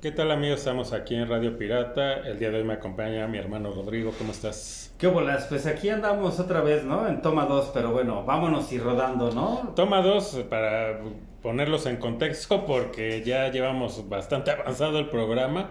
¿Qué tal amigos? Estamos aquí en Radio Pirata. El día de hoy me acompaña mi hermano Rodrigo. ¿Cómo estás? ¿Qué bolas? Pues aquí andamos otra vez, ¿no? En toma 2, pero bueno, vámonos y rodando, ¿no? Toma 2 para ponerlos en contexto porque ya llevamos bastante avanzado el programa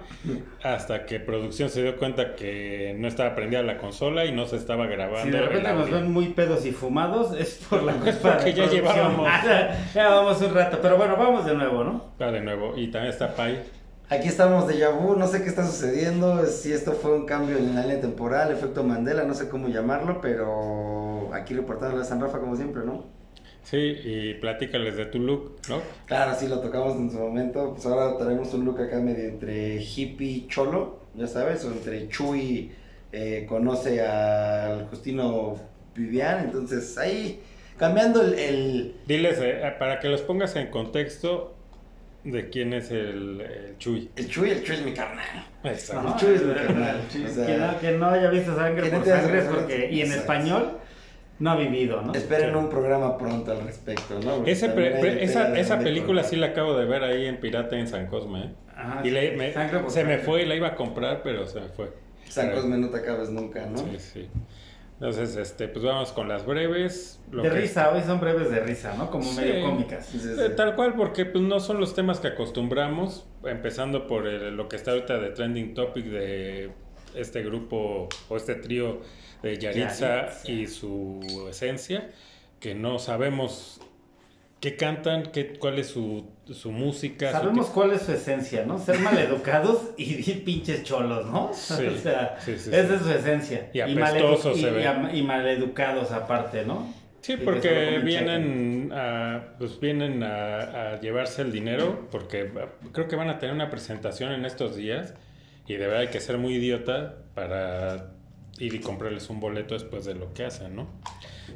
hasta que producción se dio cuenta que no estaba prendida la consola y no se estaba grabando. Si de repente nos ven muy pedos y fumados es por la es porque ya llevábamos. ya vamos un rato, pero bueno, vamos de nuevo, ¿no? Va de nuevo. Y también está Pai. Aquí estamos de Yabu, no sé qué está sucediendo, si esto fue un cambio en la línea temporal, efecto Mandela, no sé cómo llamarlo, pero aquí reportando a San Rafa como siempre, ¿no? Sí, y platícales de tu look, ¿no? Claro, sí, lo tocamos en su momento, pues ahora tenemos un look acá medio entre hippie cholo, ya sabes, o entre Chuy eh, conoce al Justino Vivian, entonces ahí cambiando el... Diles, eh, para que los pongas en contexto, de quién es el, el Chuy. El Chuy, el Chuy es mi carnal. Exacto. el Chuy es mi carnal. O sea, que, no, que no haya visto sangre por sangre porque, y en Exacto. español no ha vivido, ¿no? Esperen sí. un programa pronto al respecto, ¿no? Ese pre, pre, esa esa película sí la acabo de ver ahí en Pirata en San Cosme. ¿eh? Ah, y le, me, se sangre. me fue y la iba a comprar, pero se me fue. San Cosme no te acabes nunca, ¿no? Sí, sí. Entonces, este, pues vamos con las breves. de que... risa, hoy son breves de risa, ¿no? Como sí, medio cómicas. Sí, sí, Tal cual, porque pues no son los temas que acostumbramos, empezando por el, lo que está ahorita de trending topic de este grupo o este trío de Yaritza, Yaritza. y su esencia, que no sabemos qué cantan, qué, cuál es su, su música. Sabemos su cuál es su esencia, ¿no? Ser maleducados y, y pinches cholos, ¿no? Sí, o sea, sí, sí, esa es su esencia. Y y, se ven. Y, maleducados aparte, ¿no? Sí, porque vienen a, pues vienen a, a, llevarse el dinero, porque creo que van a tener una presentación en estos días y de verdad hay que ser muy idiota para ir y comprarles un boleto después de lo que hacen, ¿no?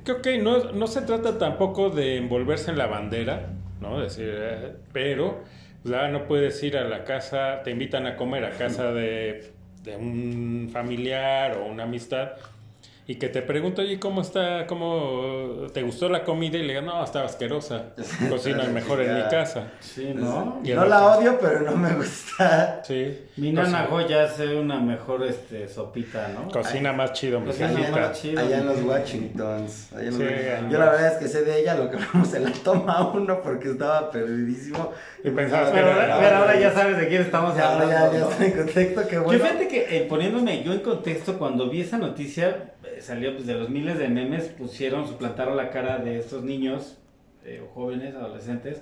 Que ok, no, no se trata tampoco de envolverse en la bandera, ¿no? Decir, eh, pero ya no puedes ir a la casa, te invitan a comer a casa de, de un familiar o una amistad y que te pregunto, oye, ¿cómo está? ¿Cómo te gustó la comida? Y le digo, no, estaba asquerosa. Cocina mejor en mi casa. Sí, ¿no? no la odio, pero no me gusta. Sí. Mi nana Goya hace una mejor este, sopita, ¿no? Cocina Ay, más chido, mi Cocina más chido. Allá en los Washingtons. Allá en sí, los... Yo la verdad es que sé de ella lo que hablamos en la toma uno porque estaba perdidísimo. Y pensabas pero, que era, pero ahora ya sabes de quién estamos ya, hablando. Ya, ya, ¿no? estoy en contexto, qué bueno. Yo fíjate que eh, poniéndome yo en contexto, cuando vi esa noticia, salió pues de los miles de memes, pusieron, suplantaron la cara de estos niños, eh, jóvenes, adolescentes,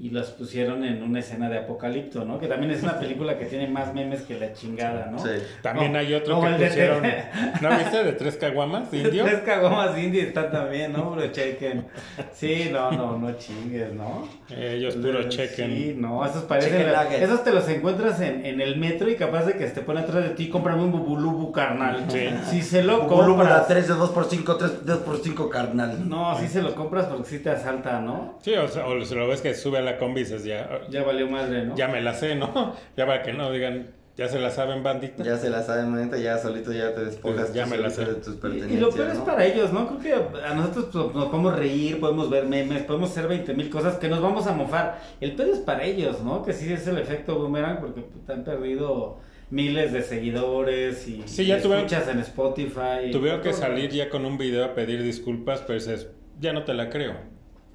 y los pusieron en una escena de Apocalipto, ¿no? Que también es una película que tiene más memes que la chingada, ¿no? Sí. También no, hay otro que pusieron, de... ¿no viste? De tres caguamas indio. tres caguamas indio está también, ¿no? Pero chequen. Sí, no, no, no chingues, ¿no? Ellos puro chequen. Sí, no, esos parecen, esos te los encuentras en, en el metro y capaz de que te pone atrás de ti, cómprame un bubulubu carnal. Sí. Si se lo bubulubu compras. 3 de 2x5, 3 de 2x5 carnal. No, si sí se lo compras porque sí te asalta, ¿no? Sí, o, sea, o se lo ves que sube a la combi y dices ya, ya valió madre, ¿no? Ya me la sé, ¿no? Ya para que no digan, ya se la saben, bandita. Ya se la saben, bandita, ya solito ya te despojas pues ya me la sé. de tus pertenencias. Y, y lo peor ¿no? es para ellos, ¿no? Creo que a nosotros pues, nos podemos reír, podemos ver memes, podemos hacer 20 mil cosas que nos vamos a mofar. El pedo es para ellos, ¿no? Que sí es el efecto boomerang porque te han perdido miles de seguidores y, sí, ya y tuve, escuchas en Spotify. Tuvieron que salir ya con un video a pedir disculpas, pero dices, ya no te la creo,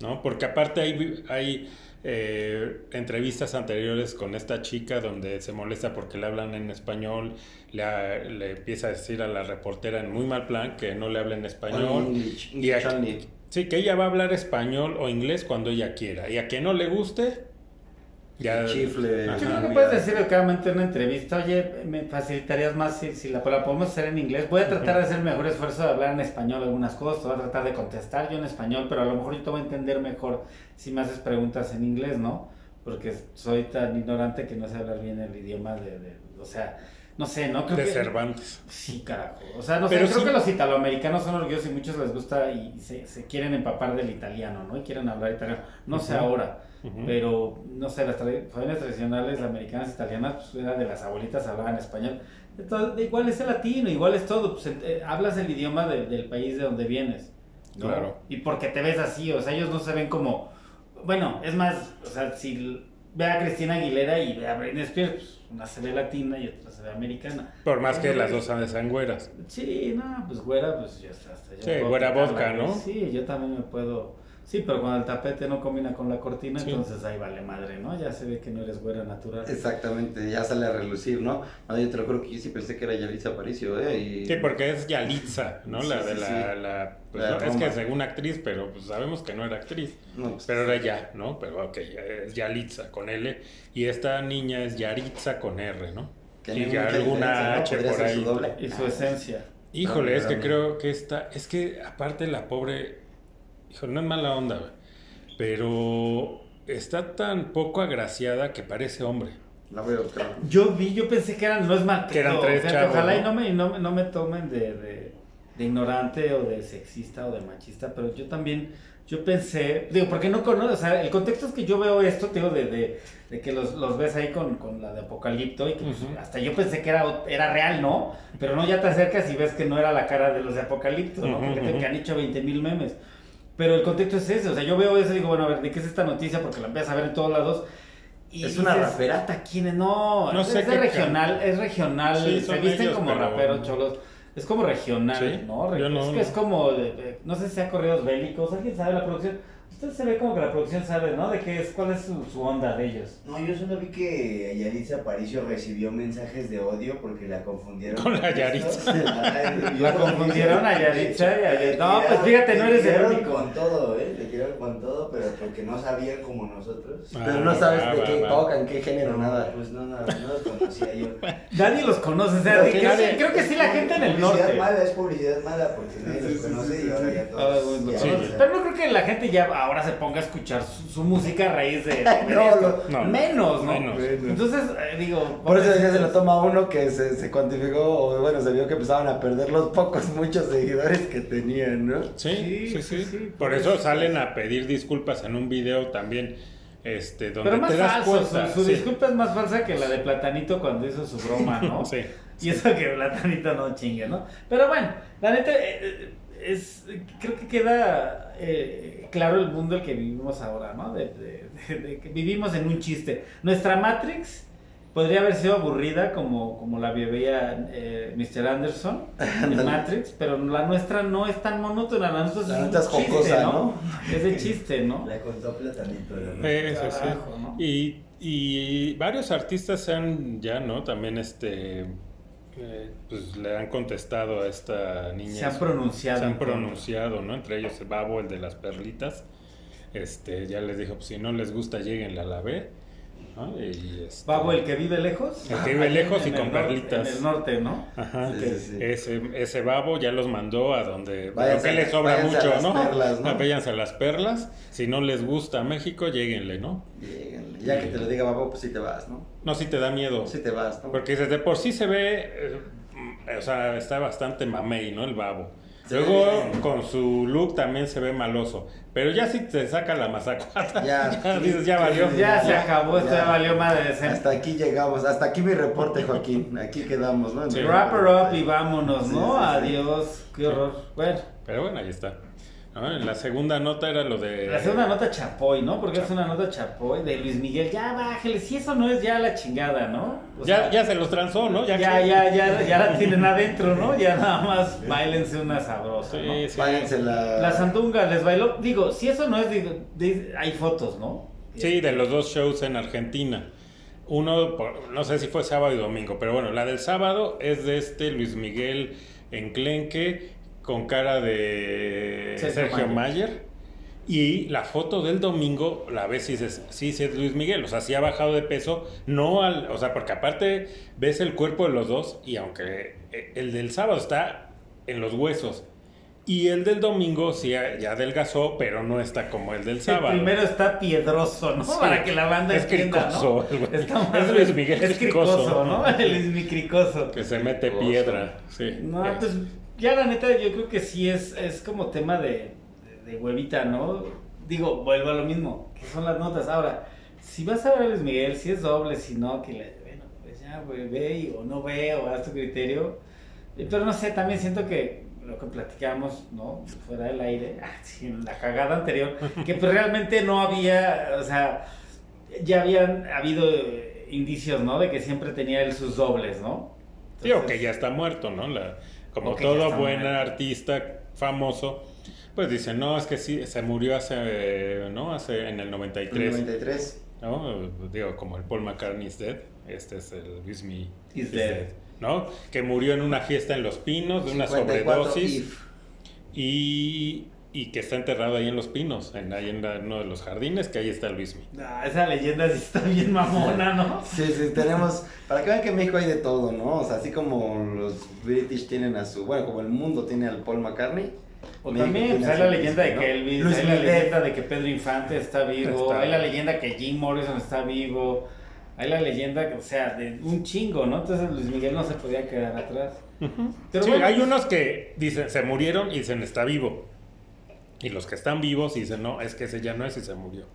¿no? Porque aparte hay... hay eh, entrevistas anteriores con esta chica donde se molesta porque le hablan en español, le, le, empieza a decir a la reportera en muy mal plan que no le habla en español. English, y a, sí, que ella va a hablar español o inglés cuando ella quiera. Y a que no le guste, ya. Chifle. Yo creo que puedes decir claramente en una entrevista, oye, me facilitarías más si, si la, la, podemos hacer en inglés. Voy a tratar de hacer el mejor esfuerzo de hablar en español algunas cosas, voy a tratar de contestar yo en español, pero a lo mejor yo te voy a entender mejor si me haces preguntas en inglés, ¿no? Porque soy tan ignorante que no sé hablar bien el idioma de, de o sea, no sé, ¿no? Creo de que, Cervantes. Sí, carajo. O sea, no Pero sé, creo sí. que los italoamericanos son orgullosos y muchos les gusta y se, se quieren empapar del italiano, ¿no? Y quieren hablar italiano. No sé ahora, uh -huh. pero no sé, las familias tradicionales americanas italianas, pues era de las abuelitas hablaban español. Entonces, igual es el latino, igual es todo. Pues, eh, hablas el idioma de, del país de donde vienes. ¿no? Claro. Y porque te ves así, o sea, ellos no se ven como. Bueno, es más, o sea, si ve a Cristina Aguilera y ve a Britney Spears, pues, una se ve latina y otra se ve americana. Por más que las dos sean güeras. Sí, no, pues güera, pues ya está. Sí, güera vodka. ¿no? Sí, yo también me puedo. Sí, pero cuando el tapete no combina con la cortina, Sí. entonces ahí vale madre, ¿no? Ya se ve que no eres güera natural. Exactamente, ya sale a relucir, ¿no? No, yo te lo creo que yo sí pensé que era Yalitza Aparicio, ¿eh? Y... Sí, porque es Yalitza, ¿no? Sí, la sí, de la... sí. la- pues, La no, de es que según actriz, pero pues sabemos que no era actriz. No, pues, Pero era ya, ¿no? Pero ok, es Yalitza con L. Y esta niña es Yaritza con R, ¿no? que y alguna. H por ahí. su doble. Y su esencia. Híjole, No, es que creo que esta, es que aparte la pobre, híjole, no es mala onda, güey, pero está tan poco agraciada que parece hombre. La voy a buscar. Yo vi, yo pensé que eran, no es mal Que eran tres chavos, Ojalá ¿no? y no me, no, me- no me tomen de, de, de ignorante o de sexista o de machista, pero yo también, yo pensé, digo, porque no conozco, o sea, el contexto es que yo veo esto, te digo, de, de, de que los, los ves ahí con, con la de Apocalipto y que pues, hasta yo pensé que era, era real, ¿no? Pero no, ya te acercas y ves que no era la cara de los de Apocalipto, ¿no? Te- que han hecho 20 mil memes. Pero el contexto es ese, o sea, yo veo eso y digo, bueno, a ver, ¿de qué es esta noticia? Porque la empiezas a ver en todos lados. Y ¿Es una dices, rapera? "¿Ata quién es? No, No es, sé es regional, es regional, Sí, se visten ellos, como pero- raperos cholos. Es como regional, Sí, ¿no? Re- yo no, es que no. es como, de- de- no sé si sea correos bélicos, alguien sabe la producción. Usted se ve como que la producción sabe, ¿no? De qué es, cuál es su, su onda de ellos. No, yo solo vi que Yaritza Aparicio recibió mensajes de odio porque la confundieron Con la. Yaritza. La confundieron a Yaritza y a- le no, pues fíjate, no eres el único. con todo, ¿eh? Le tiraron con todo, pero porque no sabían como nosotros. Ah, Pero no sabes va, de qué tocan, qué género, nada. Pues no, no, no los conocía yo. Nadie los conoce, o sea, que creo, nadie- que, creo que sí la gente en el Publicidad norte. mala es publicidad mala porque nadie Sí, los conoce sí, y ahora sí. ya Ah, todos. sea, Pero no creo que la gente ya ahora se ponga a escuchar su, su música a raíz de, de ver No, esto. no. menos, ¿no? Menos. Entonces, eh, digo, Por eso ya se lo toma uno que se, se cuantificó, o bueno, se vio que empezaban a perder los pocos, muchos seguidores que tenían, ¿no? Sí, Sí, sí, sí. Por por eso eso. salen a pedir disculpas en un video también, este, donde Pero más te das falso, cuenta. su, su sí. disculpa es más falsa que la de Platanito cuando hizo su broma, ¿no? Sí. Y eso que Platanito no chingue, ¿no? Pero bueno, la neta, eh, eh, es, creo que queda eh, claro el mundo el que vivimos ahora, ¿no? De, de- de- de que vivimos en un chiste. Nuestra Matrix podría haber sido aburrida como, como la veía eh, Mr. Anderson en. Matrix, pero la nuestra no es tan monótona, la nuestra La es un es chiste, jocosa, ¿no? ¿no? Es de chiste, ¿no? La contó Platanito. ¿no? Eh, Eso sí. ¿no? Y, y varios artistas se han ya, ¿no? También este eh, pues le han contestado a esta niña. Se han pronunciado. Se han pronunciado, ¿no? Entre ellos Babo, el de las perlitas. Este, ya les dijo, pues si no les gusta, lleguen a la B. ¿no? Y, este, Babo, el que vive lejos. El que vive lejos y con el perlitas. En el norte, ¿no? Ajá. Sí, sí, sí. Ese, ese babo ya los mandó a donde Váyanse que les sobra váyanse a mucho, las ¿no? perlas, ¿no? Váyanse a las perlas. Si no les gusta México, lleguenle, ¿no? Lléguenle. Ya que te lo diga Babo, pues sí te vas, ¿no? No, si te da miedo. Sí te vas, ¿no? Porque desde por sí se ve, eh, o sea, está bastante mamey, ¿no? El babo. Se Luego con su look también se ve maloso. Pero ya si te saca la mazacuata, Ya. ya, dices, ya valió. Ya se Ya, acabó, esto ya. ya valió madre. se- Hasta aquí llegamos, hasta aquí mi reporte, Joaquín. Aquí quedamos, ¿no? Sí. Wrap her up y vámonos, Sí, ¿no? sí, sí. Adiós, qué horror. Bueno, Pero bueno, ahí está. ¿No? La segunda nota era lo de... la segunda nota Chapoy, ¿no? Porque es una nota Chapoy de Luis Miguel. Ya bájale, si eso no es ya la chingada, ¿no? O Ya, sea, ya se los transó, ¿no? ya, que- ya, ya, ya la tienen adentro, ¿no? Ya nada más bailense una sabrosa, ¿no? Sí, sí. Váyanse la... La sandunga les bailó. Digo, si eso no es, digo, de- hay fotos, ¿no? Sí, de los dos shows en Argentina. Uno, por- no sé si fue sábado y domingo, pero bueno, la del sábado es de este Luis Miguel Enclenque con cara de Sergio Sergio, Mayer. Mayer. Y la foto del domingo la ves y dices, sí, sí es Luis Miguel, o sea, sí ha bajado de peso, no al, o sea, porque aparte ves el cuerpo de los dos y aunque eh, el del sábado está en los huesos y el del domingo sí ya adelgazó, pero no está como el del El sábado. primero está piedroso, ¿no? Sí. Para que la banda Es entienda, cricoso, ¿no? el. Está más- Es Luis Miguel es cricoso. cricoso, ¿no? El Luis cricoso. Que se mete Cricoso. piedra, sí. No, Es- pues ya la neta yo creo que sí es, es como tema de, de, de huevita, ¿no? Digo, vuelvo a lo mismo, que son las notas. Ahora, si vas a ver a Luis Miguel, si es doble, si no, que le, bueno, pues ya, güey, ve y- o no ve o haz tu criterio. Eh, Pero no sé, también siento que lo que platicamos, ¿no? Fuera del aire, ah, en la cagada anterior, que pues realmente no había, o sea, ya habían habido eh, indicios, ¿no? De que siempre tenía él sus dobles, ¿no? Entonces, que ya está muerto, ¿no? La, como todo buen artista famoso, pues dice, no, es que sí, se murió hace, ¿no? Hace en el 93, 93. ¿no? Digo, como el Paul McCartney is dead, este es el Luis Me Is dead. ¿no? Que murió en una fiesta en Los Pinos de una 54 sobredosis if. y, y que está enterrado ahí en Los Pinos, en, ahí en la- uno de los jardines, que ahí está Luis Me. Ah, esa leyenda sí está bien mamona, ¿no? Sí, sí, tenemos. Para que vean que en México hay de todo, ¿no? O sea, así como los British tienen a su. Bueno, como el mundo tiene al Paul McCartney. O México también pues, hay la Luis leyenda de que. Elvis, Luis hay la leyenda de que Pedro Infante está vivo, Está. hay la leyenda que Jim Morrison está vivo, hay la leyenda, que, o sea, de un chingo, ¿no? Entonces Luis Miguel no se podía quedar atrás. Pero sí, bueno, hay unos que dicen, se murieron y dicen, está vivo. Y los que están vivos dicen, no, es que ese ya no es y se murió.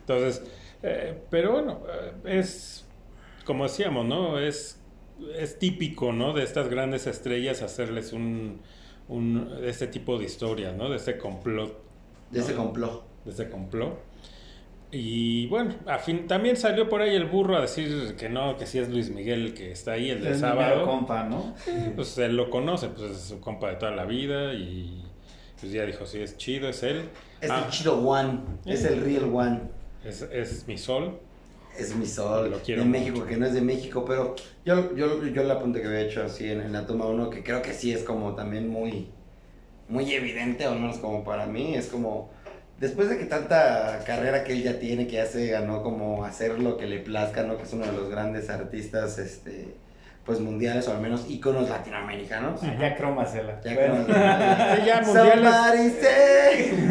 Entonces, eh, pero bueno, eh, es, como decíamos, ¿no? Es, es típico, ¿no? De estas grandes estrellas hacerles un, un, este tipo de historias, ¿no? De este complot. De ese complot. de ese complot. Y bueno, a fin, también salió por ahí el burro a decir que no, que sí es Luis Miguel el que está ahí, el de es sábado. compa, ¿no? Pues él lo conoce, pues es su compa de toda la vida y pues ya dijo, sí, es chido, es él. Es Ah, el chido one. Es el real one. es, es mi sol. Es mi sol Lo quiero de mucho. México, que no es de México, pero yo, yo, yo apunte que había hecho así en, en la toma 1, que creo que sí es como también muy, muy evidente, o al menos como para mí, es como, después de que tanta carrera que él ya tiene, que ya se ganó como hacer lo que le plazca, ¿no? Que es uno de los grandes artistas, este, pues mundiales, o al menos íconos latinoamericanos. Ya crómasela. Ya Bueno. como- Sí, ya mundiales.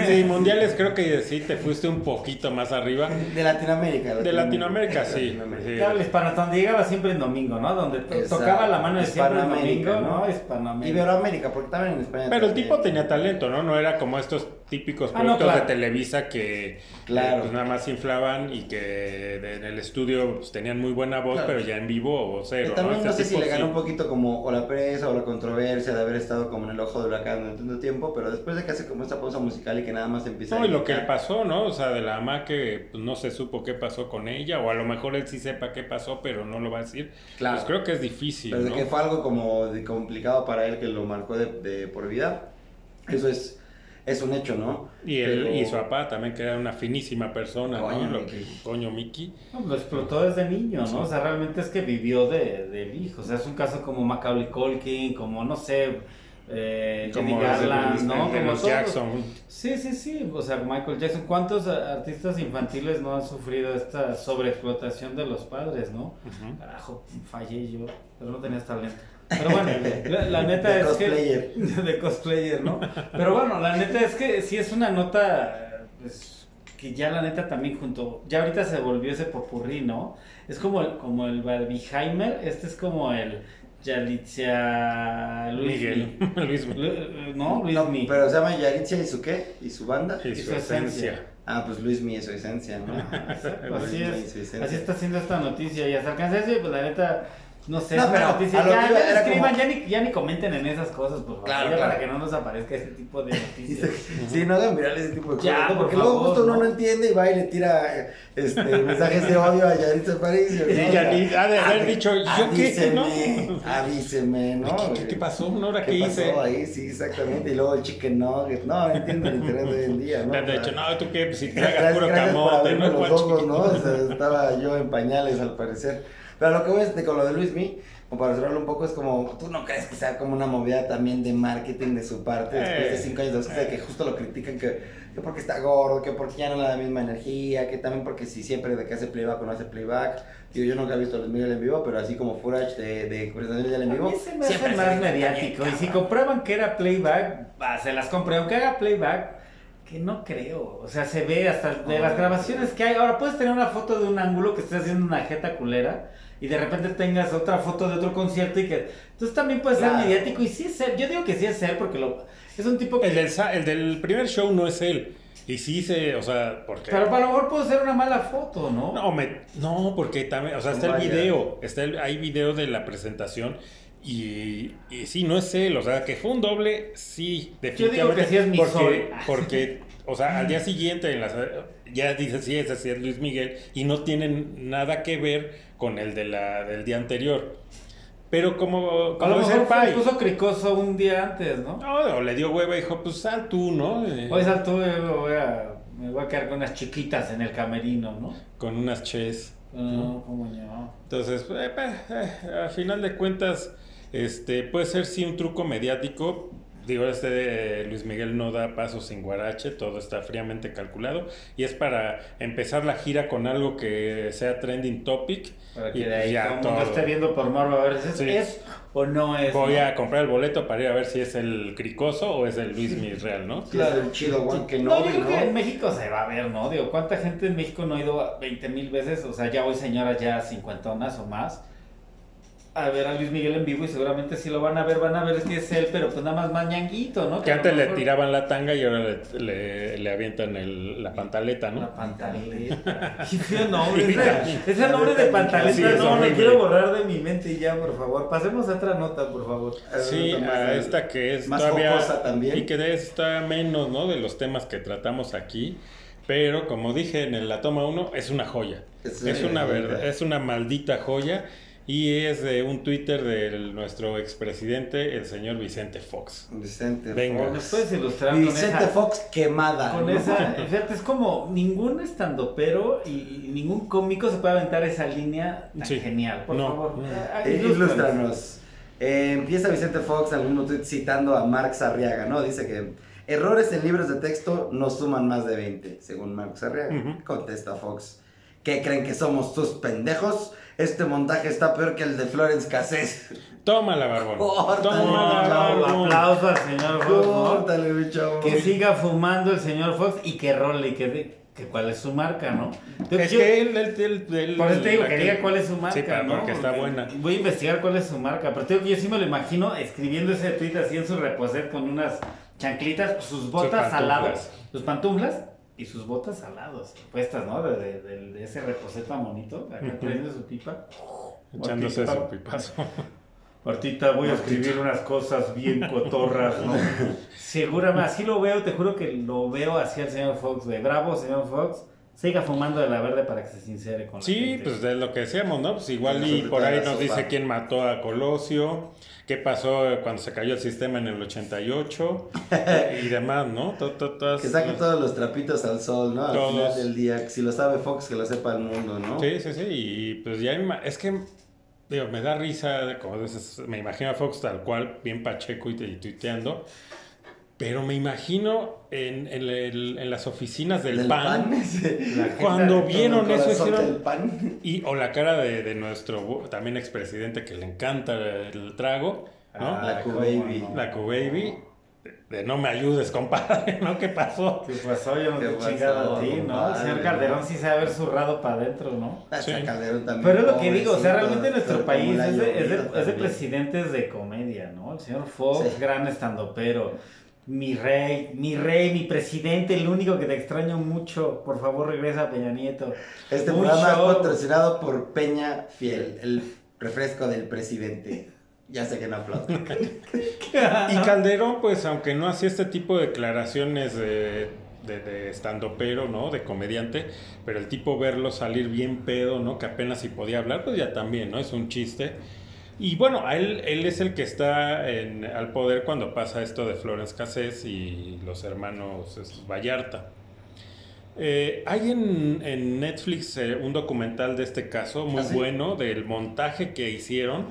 Sí, mundiales creo que sí te fuiste un poquito más arriba. De Latinoamérica. De Latinoamérica, sí. Latinoamérica. Claro, el hispano, donde llegaba siempre en domingo, ¿no? Donde to- Exacto. tocaba la mano de siempre en Hispanoamérica, domingo, ¿no? ¿no? Hispanoamérica. Iberoamérica, porque también en España. Pero el tipo tenía talento, ¿no? No era como estos típicos Ah, no, productos claro. de Televisa que Claro. eh, pues nada más inflaban y que de- en el estudio pues, tenían muy buena voz, Claro. pero ya en vivo o Que cero. también Este no sé si le ganó sí. un poquito como o la presa o la controversia de haber estado como en el ojo de huracán durante tanto tiempo, pero después de que hace como esta pausa musical y que nada más empieza No, a y lo que pasó, ¿no? O sea, de la mamá que pues, no se supo qué pasó con ella, o a lo mejor él sí sepa qué pasó, pero no lo va a decir. Claro. Pues creo que es difícil, Pero de ¿no? que fue algo como de complicado para él que lo marcó de, de por vida. Eso es, es un hecho, ¿no? Y, él, Pero- y su papá también, que era una finísima persona, Coño, ¿no? Lo Mickey. que, coño, Mickey. No, lo explotó desde niño, ¿no? Sí. O sea, realmente es que vivió de, del hijo. O sea, es un caso como Macaulay Culkin, como, no sé, eh, Como Garland, ¿no? Como todos. Jackson. Sí, sí, sí. O sea, Michael Jackson. ¿Cuántos artistas infantiles no han sufrido esta sobreexplotación de los padres, no? Ujú. Carajo, fallé yo, pero no tenías talento. Pero bueno, la, la neta De es cosplayer. que... De cosplayer, ¿no? Pero bueno, la neta es que sí es una nota, pues, que ya la neta también junto... Ya ahorita se volvió ese popurrí, ¿no? Es como el, como el Barbieheimer, este es como el Yalitza Luis Miguel. Luis Mi. Miguel. Lu- No, Luis No, Mi. pero se llama Yaritzia y su qué? ¿Y su banda? Y Y su su esencia. esencia. Ah, pues Luis Mi es su esencia, ¿no? Luis así Mi es. y su esencia. Así está haciendo esta noticia y hasta alcancé a decir, pues la neta, no sé, No, pero noticia. a lo Ya, escriban, como- ya, ni, ya ni comenten en esas cosas, por favor. Claro, para que no nos aparezca ese tipo de noticias. Sí, no hagan viral ese tipo de cosas. Ya, ¿no? Porque por luego favor, justo uno ¿no? entiende y va y le tira este, mensajes de odio a Yaritza Aparicio. Sí, ¿no? ya ni- ha de haber dicho, ¿yo qué? ¿No? Avíseme, avíseme, ¿no? ¿Qué, qué- qué pasó? ¿No? ¿Ahora ¿Qué qué, pasó hice? ahí? Sí, exactamente. Y luego el chicken nugget. No, no entiendo el internet de hoy en día, ¿no? Le han O sea, dicho, no, tú qué, pues si Gracias, tragas puro gracias por camote, abrirme ¿no? los ¿Cuál ojos, ¿no? chiquito? O sea, estaba yo en pañales al parecer. Pero lo que voy a decir con lo de Luis Mi, como para cerrarlo un poco, es como, ¿tú no crees que sea como una movida también de marketing de su parte después de Eh, cinco años de que justo lo critican que, que porque está gordo, que porque ya no le da la misma energía, que también porque si siempre de que hace playback o no hace playback. Digo, yo nunca he visto a Luis Miguel en vivo, pero así como footage de, de presentaciones en vivo, me siempre se más mediático. bien, Y si comprueban que era playback, bah, se las compré. Aunque haga playback, que no creo. O sea, se ve hasta de las grabaciones que hay. Ahora puedes tener una foto de un ángulo que estés haciendo una jeta culera. Y de repente tengas otra foto de otro concierto y que... Entonces también puede ser Claro. mediático y sí es él. Yo digo que sí es él porque lo... es un tipo que... El del, sa- el del primer show no es él. Y sí se, o sea, porque... Pero a lo mejor puede ser una mala foto, ¿no? No, me- no, porque también, o sea, está el video, está el- hay video de la presentación Y, y sí, no es él, o sea, que fue un doble, sí, Yo digo que sí es mi porque, porque, o sea, al día siguiente en las, ya dice, sí, ese sí es Luis Miguel, y no tienen nada que ver con el de la, del día anterior. Pero como, A como lo dice el mejor puso cricoso un día antes, ¿no? no, o le dio hueva y dijo, pues sal tú, ¿no? Eh, Hoy saltó, eh, voy a, me voy a quedar con unas chiquitas en el camerino, ¿no? con unas ches. No, cómo no. Entonces, eh, pues, eh, a final de cuentas, este puede ser sí un truco mediático. Digo, este de Luis Miguel no da paso sin guarache, todo está fríamente calculado y es para empezar la gira con algo que sea trending topic. Para que Y de ahí ya todo el mundo todo. esté viendo por morbo a ver si es, Sí. es o no es. Voy ¿no? a comprar el boleto para ir a ver si es el cricoso o es el Luis Miguel real, ¿no? Claro, el chido Juan que No, no, yo creo ¿no? que en México se va a ver, ¿no? Digo, ¿cuánta gente en México no ha ido 20 mil veces? O sea, ya hoy señoras ya cincuentonas o más a ver a Luis Miguel en vivo y seguramente si lo van a ver, van a ver que es él, pero pues nada más mañanguito, ¿no? Que a antes le tiraban la tanga y ahora le, le- le avientan el- la pantaleta, ¿no? La pantaleta. Qué feo nombre. Y Ese, nombre de pantaleta Sí, no, lo quiero borrar de mi mente ya, por favor. Pasemos a otra nota, por favor. Sí, Más a esta que es más todavía también. y que está menos, ¿no? De los temas que tratamos aquí, pero como dije en el- la toma 1 es una joya. Es Es, una verdad, es una maldita joya y es de un Twitter de nuestro expresidente, el señor Vicente Fox. Vicente Venga. Fox. ¿Nos puedes ilustrar con Vicente esa? Fox quemada. Con ¿no? esa, fíjate, es como ningún estandopero y, y ningún cómico se puede aventar esa línea tan Sí. genial. Por No, favor, no. Ah, Eh, ilústranos. Eh, empieza Vicente Fox en un tweet citando a Marx Arriaga, ¿no? Dice que errores en libros de texto no suman más de 20, según Marx Arriaga. Ujú. Contesta Fox. ¿Qué creen que somos tus pendejos? Este montaje está peor que el de Florence Cassés. Tómala, barbón. Córtale, Tómala, barbón. aplauso al señor Fox. Córtale, mi chavo. Que siga fumando el señor Fox y que role y que, de- que cuál es su marca, ¿no? Entonces, Es yo- que él, él, él- él- Por eso te digo la que diga cuál es su marca, Sí, para- ¿no? porque está buena. Voy a investigar cuál es su marca, pero te digo que yo sí me lo imagino escribiendo ese tweet así en su reposet con unas chanclitas, sus botas al lado, pantuflas. sus pantuflas y sus botas al lado, puestas, ¿no? De, de- de- ese reposet tan bonito, acá prende su pipa. Echándose Martita, su pipazo. Martita, voy a escribir unas cosas bien cotorras, ¿no? Seguramente, así lo veo, te juro que lo veo así al señor Fox, de bravo, señor Fox. Siga fumando de la verde para que se sincere con la Sí, gente. pues de lo que decíamos, ¿no? Pues igual y por ahí nos sopa. dice quién mató a Colosio, qué pasó cuando se cayó el sistema en el 88 y demás, ¿no? Todas Que saque las- todos los trapitos al sol, ¿no? Al Todos. final del día. Si lo sabe Fox, que lo sepa el mundo, ¿no? Sí, sí, sí, y pues ya es que, digo, me da risa, como dices, me imagino a Fox tal cual, bien pacheco y, y tuiteando, pero me imagino en, en el- en las oficinas del, Del PAN, gente cuando vieron eso, del pan. Y, o la cara de, de nuestro también expresidente que le encanta el trago, ¿no? Ah, La cómo Q-Baby. no. la Q-Baby, de, de no me ayudes, compadre, ¿no? ¿Qué pasó? ¿Qué pasó? Yo no ¿Qué te he pasó, chingado a ti, ¿no? El señor Calderón sí se ha haber zurrado para adentro, ¿no? Hasta Sí. Calderón también. Pero es lo que digo, o sea, realmente nuestro país es de, es de- es de presidentes de comedia, ¿no? El señor Fox, Sí. gran estandopero. Mi rey, mi rey, mi presidente, el único que te extraño mucho. Por favor, regresa a Peña Nieto. Este Un programa show. es patrocinado por Peña Fiel, el refresco del presidente. Ya sé que no aplaudo. Y Calderón, pues, aunque no hacía este tipo de declaraciones de, de, de estandopero, ¿no? De comediante, pero el tipo verlo salir bien pedo, ¿no? Que apenas si podía hablar, pues ya también, ¿no? Es un chiste. Y bueno, a él, él es el que está en- al poder cuando pasa esto de Florence Cassés y los hermanos Vallarta. Eh, hay en, en Netflix eh, un documental de este caso muy ¿Ah, sí? bueno del montaje que hicieron.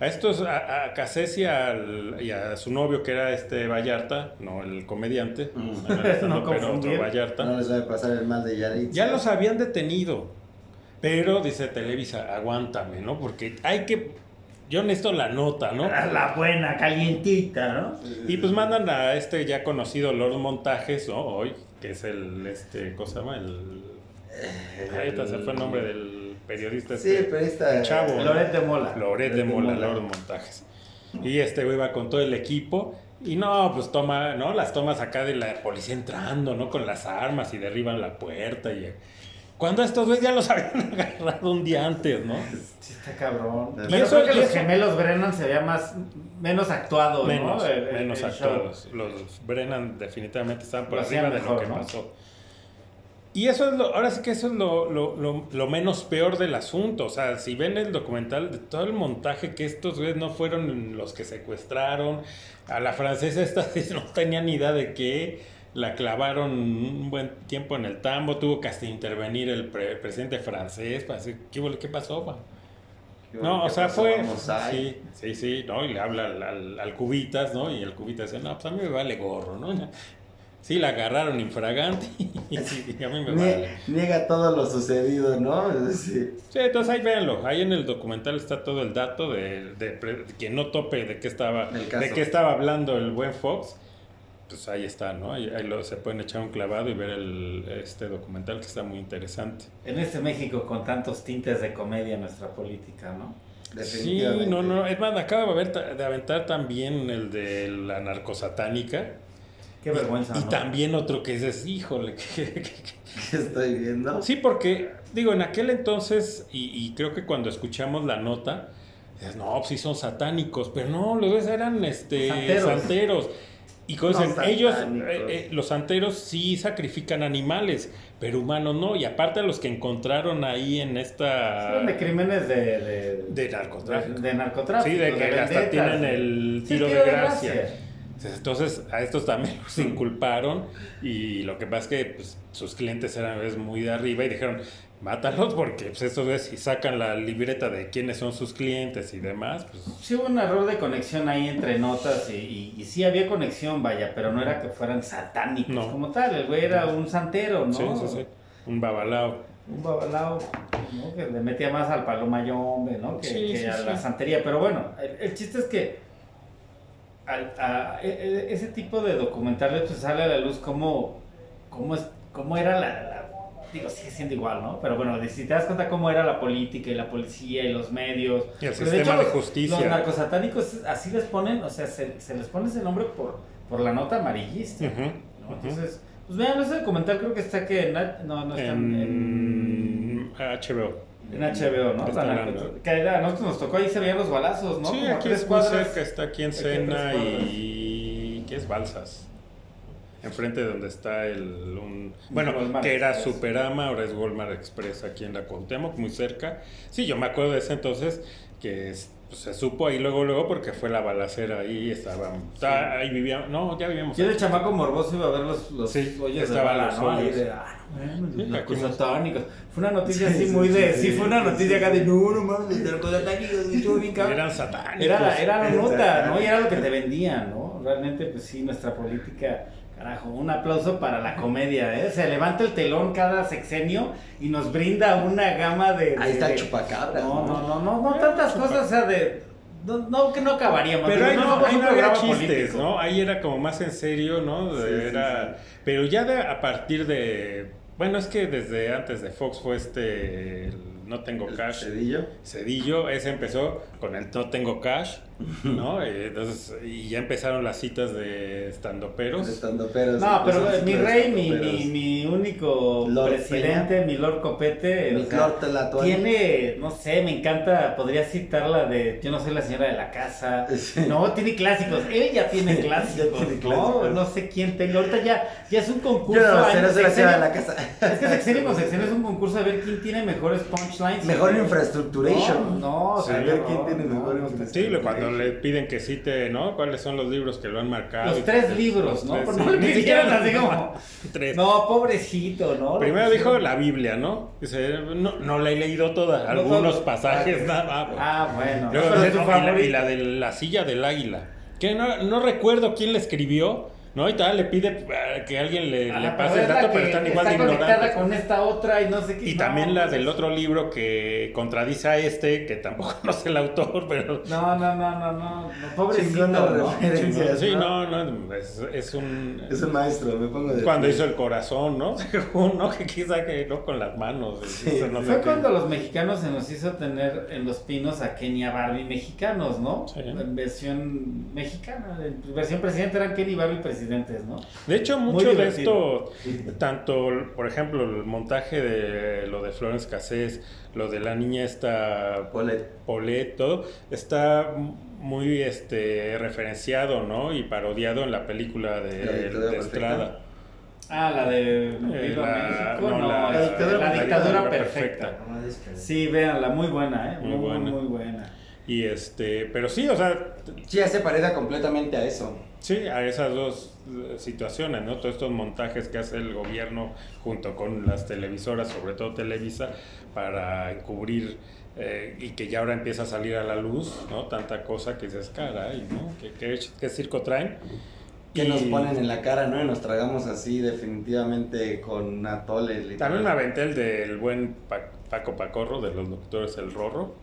A estos, a, a Cassés y, al- y a su novio que era este Vallarta, no el comediante, Mm. no No otro. Vallarta. No les va a pasar el mal de Yaritza. Ya los habían detenido. Pero dice Televisa, aguántame, ¿no? Porque hay que. Yo necesito la nota, ¿no? La buena, calientita, ¿no? Y pues mandan a este ya conocido Lord Montajes, ¿no? Hoy, que es el. este ¿Cómo se llama? El. Ahí está, se fue el nombre del periodista. Sí, Este, pero esta. Chavo. Loret de Mola. Loret de de Mola, Mola. Lord Montajes. Y este güey va con todo el equipo. Y no, pues toma, ¿no? Las tomas acá de la policía entrando, ¿no? Con las armas y derriban la puerta y, Cuando a estos güeyes ya los habían agarrado un día antes, ¿no? Sí, está cabrón. Y Pero eso- creo que y los eso- gemelos Brennan se veía más, menos actuado, Menos, ¿no? El- menos el actuados. Los Brennan definitivamente estaban por Lo arriba de lo que ¿no? pasó. Y eso es lo, ahora sí que eso es lo, lo, lo- lo menos peor del asunto. O sea, si ven el documental de todo el montaje que estos güeyes no fueron los que secuestraron, a la francesa esta no tenía ni idea de qué, la clavaron un buen tiempo en el tambo, tuvo que hasta intervenir el pre- presidente francés para decir, ¿qué? ¿qué pasó? pa?". No, o sea, fue. Sí, sí, sí, ¿no? Y le habla al, al- al Cubitas, ¿no? Y el Cubitas dice, no, pues a mí me vale gorro, ¿no? Sí, la agarraron infragante y, a mí me vale. niega todo lo sucedido, ¿no? Decir, Sí, entonces ahí véanlo. Ahí en el documental está todo el dato de, de, de quien no tope de qué estaba, de qué estaba hablando el buen Fox. Pues ahí está, ¿no? Ahí, ahí lo, se pueden echar un clavado y ver el, este documental que está muy interesante. En este México con tantos tintes de comedia nuestra política, ¿no? Sí, no, no. Es más, acaba de, aventar también el de la narcosatánica. Qué vergüenza, Y ¿no? también otro que dices, híjole. ¿Qué estoy viendo? Sí, porque, digo, en aquel entonces, y, y creo que cuando escuchamos la nota, dices, no, pues sí son satánicos, pero no, los dos eran este, Santeros. santeros. Y cosas, No, ellos, eh, eh, los santeros sí sacrifican animales, pero humanos no. Y aparte a los que encontraron ahí en esta... Fueron de crímenes de... De, De narcotráfico. de narcotráfico. Sí, de que hasta tienen el Sí, tiro de gracia. Entonces a estos también los inculparon y lo que pasa es que pues, sus clientes eran muy de arriba y dijeron, mátalos porque pues, estos güeyes si sacan la libreta de quiénes son sus clientes y demás, pues Sí hubo un error de conexión ahí entre notas y, y, y sí había conexión, vaya, pero no era que fueran satánicos No. como tal. El güey era un santero, ¿no? sí, sí, sí, un babalao. Un babalao, ¿no? Que le metía más al palomayombe, ¿no? Que, Sí, que sí, a sí. la santería. Pero bueno, el, el chiste es que al- a- e- e- ese tipo de documentales pues sale a la luz cómo, cómo, es, cómo era la, la- Digo, sigue siendo igual, ¿no? Pero bueno, si te das cuenta cómo era la política y la policía y los medios. Y el sistema de justicia. Los narcosatánicos así les ponen, o sea, se, se les pone ese nombre por, por la nota amarillista. Entonces, pues vean ese documental, creo que está que en, no, no está en, en HBO. en HBO, ¿no? Que era- a nosotros nos tocó ahí se veían los balazos, ¿no? Sí, Como aquí es muy cerca, está aquí en Aquí a tres Sena cuadras. y... ¿Qué es Balsas? Enfrente de donde está el... Un, bueno, Walmart que era Express. Superama, ahora es Walmart Express aquí en la Cuauhtémoc, muy cerca. Sí, yo me acuerdo de ese entonces que es- pues, se supo ahí luego, luego, porque fue la balacera ahí, estaban... estaba- ahí vivíamos... No, ya vivíamos... Yo de ahí. chamaco morboso iba a ver los, los Sí, hoyos de bala, los ¿no? Hoyos. de, ah, no, bueno, Sí, los. Fue una noticia Sí, así sí, muy de, sí, sí, fue una sí, noticia sí, acá de, sí. no, no mames, los narcosatánicos, estuvo bien cabrón. Eran satánicos. Era era la nota, ¿no? Y era lo que te vendían, ¿no? Realmente, pues sí, nuestra política, carajo, un aplauso para la comedia, ¿eh? Se levanta el telón cada sexenio y nos brinda una gama de... Ahí de- está de- el chupacabras. No, no, no, no, no tantas cosas, o sea, de... No, no, que no acabaríamos. Pero ahí no, ahí no había chistes, político. ¿no? Ahí era como más en serio, ¿no? De- Sí, sí, era, Pero ya de, a partir de... Bueno, es que desde antes de Fox fue este... el No Tengo Cash. Cedillo. Cedillo, ese empezó con el No Tengo Cash, ¿no? Entonces, y ya empezaron las citas de estandoperos. Estandoperos. No, pero mi rey, mi, mi, mi único Lord presidente, mi Lord Copete, Mi o sea, Lord tiene, no sé, me encanta, podría citar la de Yo no soy la señora de la casa. Sí. No, tiene clásicos, él ya tiene clásicos, Ya tiene ¿no? clásicos. No sé quién tenga, ahorita ya, ya es un concurso. Yo no sé, no soy la señora de la casa. Es que sexenio con sexenio es un concurso de ver quién tiene mejores punchlines. Mejor No, infraestructuration. No, o sea, Sí, ver no, quién tiene no, mejor no. infraestructuration. Sí, cuando le piden que cite, ¿no? ¿Cuáles son los libros que lo han marcado? Los tres libros, los ¿no? tres, no Ni siquiera así los- como- Tres. No, pobrecito, ¿no? Primero dijo la Biblia, ¿no? Dice, no, no la he leído toda, No algunos pasajes, nada más. Ah, bueno. Luego Pero dice, tu no, y, la, la de la silla del águila. Que no, no recuerdo quién le escribió, ¿no? Y tal, le pide eh, que alguien le, Ajá, le pase el dato, pero están igual de está conectada ignorantes. con esta otra y no sé qué. Y No, también la pues, del otro libro que contradice a este, que tampoco no sé el autor, pero... No, no, no, no, no. pobrecito. ¿no? Sí, ¿no? no, no, es, es un... Es un maestro, me pongo de. Cuando pie. hizo el corazón, ¿no? Según, ¿no? Que quizá que no con las manos. Sí. no Fue cuando los mexicanos se nos hizo tener en los pinos a Kenia Barbie mexicanos, ¿no? Sí. En versión mexicana. En versión presidente eran Kenny Barbie presidente accidentes, ¿no? De hecho, Muy mucho de esto, tanto, por ejemplo, el montaje de lo de Florence Cassés, lo de la niña esta Paulette. Paulette, todo, está muy este referenciado, ¿no? Y parodiado en la película de, La de. Estrada. Ah, la de Eh, Viva la- México, no, no, la- dictadura la perfecta. dictadura. Sí, véanla, muy buena, ¿eh? Muy Muy, muy, buena. muy buena. Y este, pero sí, o sea, Sí, ya se parece completamente a eso. Sí, a esas dos eh, situaciones, ¿no? Todos estos montajes que hace el gobierno junto con las televisoras, sobre todo Televisa, para encubrir eh, y que ya ahora empieza a salir a la luz, ¿no? Tanta cosa que dices, caray, ¿no? ¿Qué, qué, qué circo traen? Que Y nos ponen en la cara, ¿no? Y nos tragamos así definitivamente con atole. literal. También me aventé el del buen Pa- Paco Pacorro, de los doctores El Rorro.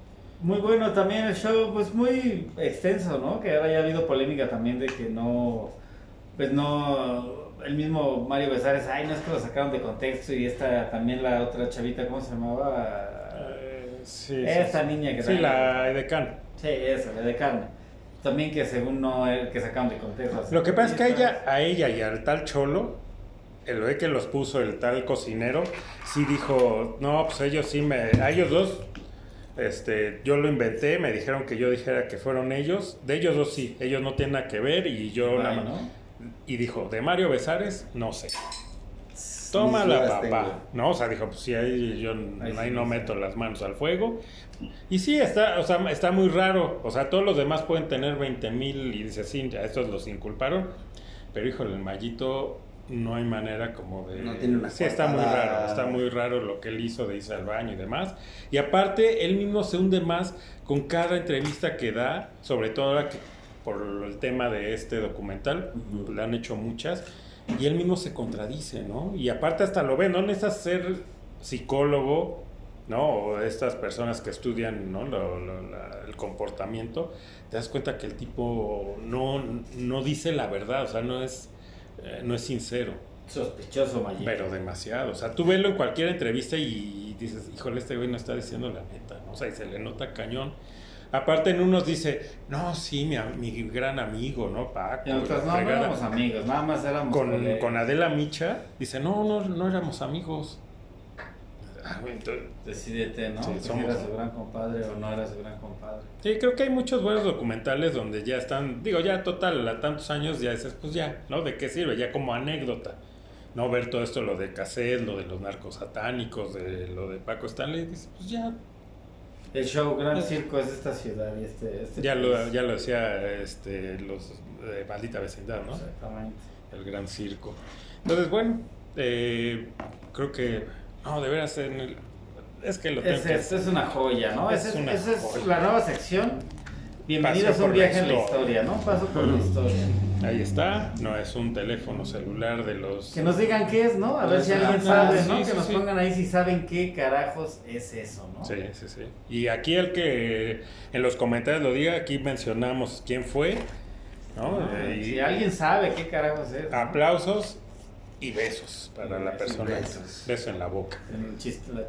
Muy bueno también el show, pues muy extenso, ¿no? Que ahora ya ha habido polémica también de que no, pues no, el mismo Mario Besares, ay, no es que lo sacaron de contexto y esta también la otra chavita, ¿cómo se llamaba? Eh, sí, sí. niña que Sí, también- la Edecán. Sí, esa, la de carne. También que según no, eh, que sacaron de contexto. Lo que pasa es que ella, a ella y al tal Cholo, el que los puso, el tal cocinero, sí dijo, no, pues ellos sí me, a ellos dos, este, yo lo inventé, me dijeron que yo dijera que fueron ellos, de ellos dos sí, ellos no tienen nada que ver y yo Ay, ¿no? Y dijo, de Mario Besares, no sé. Toma la papá. tengo. No, o sea, dijo, pues sí, ahí yo Ahí ahí sí, no sí. meto las manos al fuego. Y sí, está, o sea, está muy raro. O sea, todos los demás pueden tener 20 mil y dice, sí, a estos los inculparon. Pero híjole, el mallito no hay manera como de... No tiene una Sí, está muy raro, está muy raro lo que él hizo de irse al baño y demás. Y aparte, él mismo se hunde más con cada entrevista que da, sobre todo ahora que por el tema de este documental, le han hecho muchas, y él mismo se contradice, ¿no? Y aparte hasta lo ve, no necesitas ser psicólogo, ¿no? O estas personas que estudian, ¿no? Lo- lo- la- el comportamiento, te das cuenta que el tipo no, no dice la verdad, o sea, no es, eh, no es sincero. Sospechoso, Mayito. Pero demasiado. O sea, tú velo en cualquier entrevista y dices, híjole, este güey no está diciendo la neta, ¿no? O sea, y se le nota cañón. Aparte en unos dice, no, sí, mi, mi gran amigo, ¿no? Paco. Y nosotros, no, no fregada". éramos amigos, nada más éramos con, con Adela Micha, dice, no, no, no éramos amigos. Ah, güey, entonces- Decídete, ¿no? Sí, si somos- era su gran compadre o no era su gran compadre. Sí, creo que hay muchos buenos documentales donde ya están, digo, ya total, a tantos años ya dices, pues ya, ¿no? ¿De qué sirve? Ya como anécdota. No ver todo esto, lo de cassette, lo de los narcos satánicos, de lo de Paco Stanley, dices, pues ya, El show Gran Circo es esta ciudad y este... este ya lo, ya lo decía este, los de maldita vecindad, ¿no? Exactamente. El gran circo. Entonces, bueno, eh, creo que, no, de veras, en el- es que lo tengo Es, que es, es una joya, ¿no? Es Esa es, una esa es joya. la nueva sección. Bienvenidos a un viaje en la historia. ¿no? Paso por la historia. Ahí está, no es un teléfono celular de los... Que nos digan qué es, ¿no? A ver si Ah, alguien sí, sabe, ¿no? sí, que sí, nos sí. pongan ahí si saben qué carajos es eso, ¿no? Sí, sí, sí. Y aquí el que en los comentarios lo diga, aquí mencionamos quién fue, ¿no? Ah, y si alguien sabe qué carajos es. ¿no? aplausos y besos para la Besos, persona. besos. Beso en la boca. El chiste, la.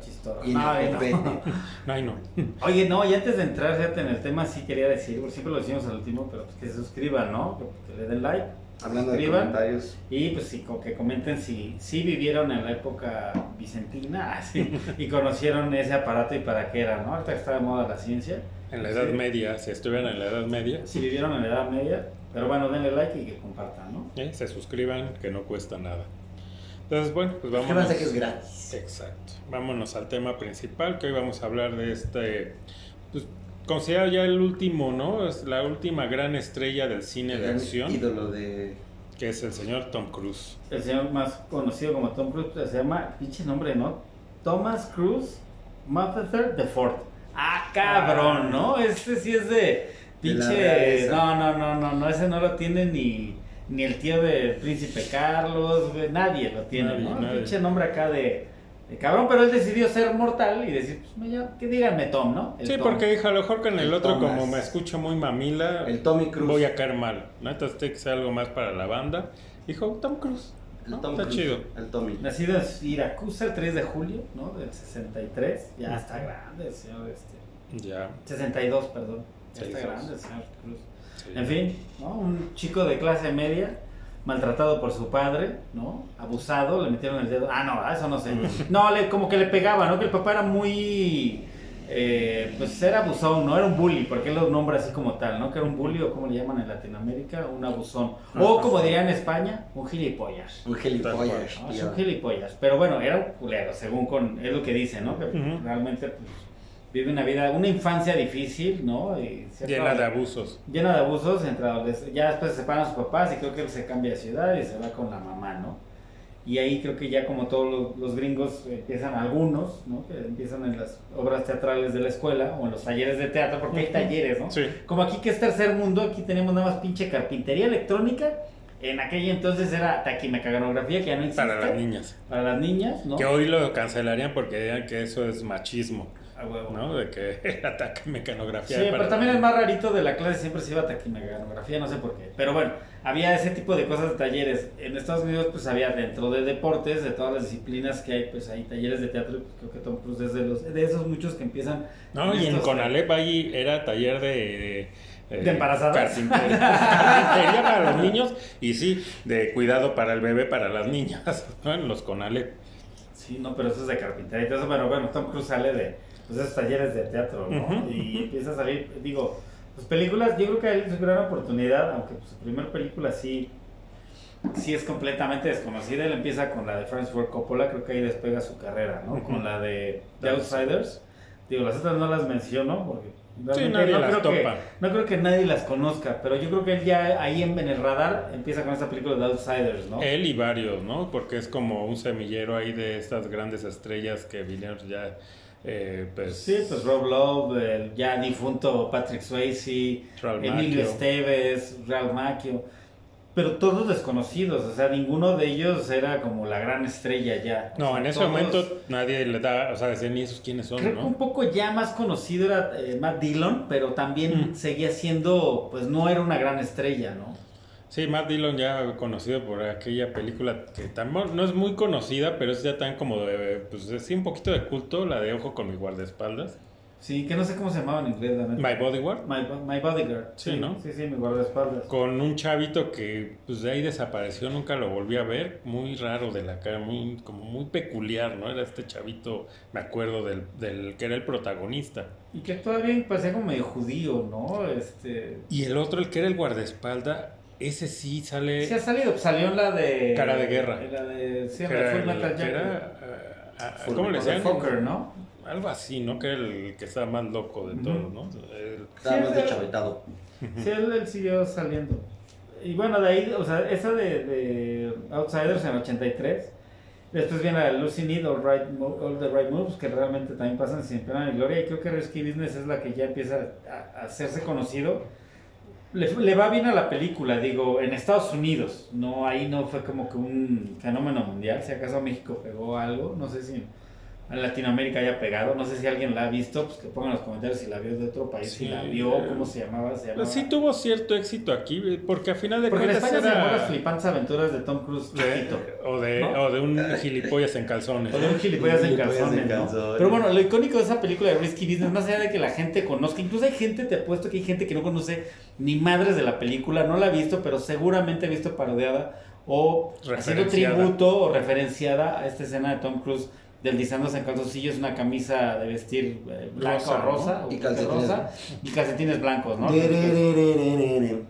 Y en No, el no. No, no. Oye, no, y antes de entrar, fíjate, en el tema sí quería decir, por siempre lo decimos al último, pero pues que se suscriban, ¿no? Que, que le den like. Hablando de comentarios. Y pues sí, que comenten si, si vivieron en la época vicentina así, y conocieron ese aparato y para qué era, ¿no? Ahorita que está de moda la ciencia. En la Edad Sí. Media, si estuvieran en la Edad Media, Si vivieron en la Edad Media, pero bueno, denle like y que compartan, ¿no? eh, se suscriban, que no cuesta nada. Entonces, bueno, pues vamos. Suscríbanse que es gratis. Exacto. Vámonos al tema principal, que hoy vamos a hablar de este, pues, considerado ya el último, ¿no? Es la última gran estrella del cine de acción, ídolo de. que es el señor Tom Cruise. El señor más conocido como Tom Cruise pues, se llama, pinche nombre, ¿no? Thomas Cruise Mapother de Ford. Ah, cabrón, ¿no? Este sí es de pinche... No, no, no, no, no, ese no lo tiene ni, ni el tío del príncipe Carlos, güey, nadie lo tiene, Nadie, ¿no? nadie. Pinche nombre acá de, de cabrón, pero él decidió ser mortal y decir, pues me llamo- que díganme Tom, ¿no? El Sí, Tom. porque dije, a lo mejor con el, El otro, Thomas. como me escucho muy mamila, El Tommy Cruise. voy a caer mal. ¿no? Entonces tiene que ser algo más para la banda. Dijo, Tom Cruise. El ¿no? Tom Está chido. El Tommy. Nacido en Siracusa el 3 de julio, ¿no? Del 63. Ya está grande el señor este. Ya. 62, perdón. Ya está grande el señor Cruz. Sí. En fin, ¿no? Un chico de clase media, maltratado por su padre, ¿no? Abusado, le metieron el dedo. Ah, no, eso no sé. No, le, como que le pegaba, ¿no? Que el papá era muy... eh, pues era abusón, no era un bully, porque él lo nombra así como tal, ¿no? Que era un bully o como le llaman en Latinoamérica, un abusón. O como dirían en España, un gilipollas. Un gilipollas, ¿no? Es tío. un gilipollas. Pero bueno, era un culero, según con, es lo que dice, ¿no? Que realmente pues, vive una vida, una infancia difícil, ¿no? Y cierta- Llena de abusos. llena de abusos entre ya después se separan sus papás y creo que él se cambia de ciudad y se va con la mamá, ¿no? Y ahí creo que ya como todos los, los gringos empiezan, algunos, ¿no? Que empiezan en las obras teatrales de la escuela o en los talleres de teatro, porque hay talleres, ¿no? Sí. Como aquí que es tercer mundo, aquí tenemos nada más pinche carpintería electrónica. En aquella entonces era taquimecanografía, que ya no existe. Para las niñas. Para las niñas, ¿no? Que hoy lo cancelarían porque dirían que eso es machismo, A huevo. ¿no? De que ataque mecanografía. Sí, para pero también el más rarito de la clase siempre se iba a taquimecanografía, no sé por qué. Pero bueno, había ese tipo de cosas de talleres. En Estados Unidos, pues había dentro de deportes, de todas las disciplinas que hay, pues hay talleres de teatro. y Creo que Tom Cruise es de, los, de esos muchos que empiezan. No, y en Conalep ahí era taller de... De, ¿De embarazadas? carpintería para los niños y sí, de cuidado para el bebé, para las niñas, ¿no? En los Conalep. Sí, no, pero eso es de carpintería y todo eso. Pero bueno, Tom Cruise sale de pues, esos talleres de teatro, ¿no? Ujú. Y empieza a salir, digo, pues películas, yo creo que él es gran oportunidad, aunque pues, su primera película sí, sí es completamente desconocida. Él empieza con la de Francis Ford Coppola, creo que ahí despega su carrera, ¿no? Ujú. Con la de The Outsiders. Digo, las otras no las menciono porque Sí, nadie no, las creo que, topa. no creo que nadie las conozca, pero yo creo que él ya ahí en, en el radar empieza con esta película de Outsiders, ¿no? Él y varios, ¿no? Porque es como un semillero ahí de estas grandes estrellas que vinieron ya, eh, pues... Sí, pues Rob Love, el ya difunto Patrick Swayze, Emilio Macchio. Esteves, Ralph Macchio, pero todos desconocidos, o sea, ninguno de ellos era como la gran estrella ya. O No, sea, en ese todos- momento nadie le da, o sea, decían, ¿y esos quiénes son, Creo que un no? poco ya más conocido era eh, Matt Dillon, pero también Mm. seguía siendo, pues no era una gran estrella, ¿no? Sí, Matt Dillon ya conocido por aquella película que también no es muy conocida, pero es ya tan como de, pues sí, un poquito de culto, la de Ojo con mi guardaespaldas. Sí, que no sé cómo se llamaba en inglés. My Bodyguard. My, my Bodyguard. Sí, ¿no? Sí, sí, mi guardaespaldas. Con un chavito que pues de ahí desapareció, nunca lo volví a ver, muy raro de la cara, muy como muy peculiar, ¿no? Era este chavito, me acuerdo del, del que era el protagonista. Y que todavía parecía como medio judío, ¿no? Este... Y el otro, el que era el guardaespalda, ese sí sale Sí ha salido, pues, salió en la de... Cara de guerra. en La de... Sí, era Full Metal Jacket. era, ah, Full ¿cómo le decían? Fucker, ¿no? Algo así, ¿no? Que era el que estaba más loco de Ujú. todos, ¿no? El- Estaba Sí, más deschavetado. Sí, él, él siguió saliendo. Y bueno, de ahí, o sea, esa de, de Outsiders en 83. Después viene la Lucy Need, All, right, Mo- All the Right Moves, que realmente también pasan sin pena ni gloria. Y creo que Risky Business es la que ya empieza a, a hacerse conocido. Le, le va bien a la película, digo, en Estados Unidos. No, ahí no fue como que un fenómeno mundial. Si acaso México pegó algo, no sé si Latinoamérica haya pegado. No sé si alguien la ha visto, pues que pongan en los comentarios si la vio de otro país, si la vio, eh, cómo se llamaba. Se llamaba... Pues sí tuvo cierto éxito aquí, porque a final de Porque en cuentas España se llamó Las flipantes aventuras de Tom Cruise chiquito. o, de, ¿no? o de un gilipollas en calzones. O de un gilipollas en en calzones, ¿no? Pero bueno, lo icónico de esa película de Risky Business, más allá de que la gente conozca, incluso hay gente, te apuesto que hay gente que no conoce ni madres de la película, no la ha visto, pero seguramente ha visto parodiada o haciendo tributo o referenciada a esta escena de Tom Cruise deslizándose en calzoncillos, una camisa de vestir eh, blanca Rosa, o rosa, ¿no? o Y calcetines. rosa, y calcetines blancos, ¿no?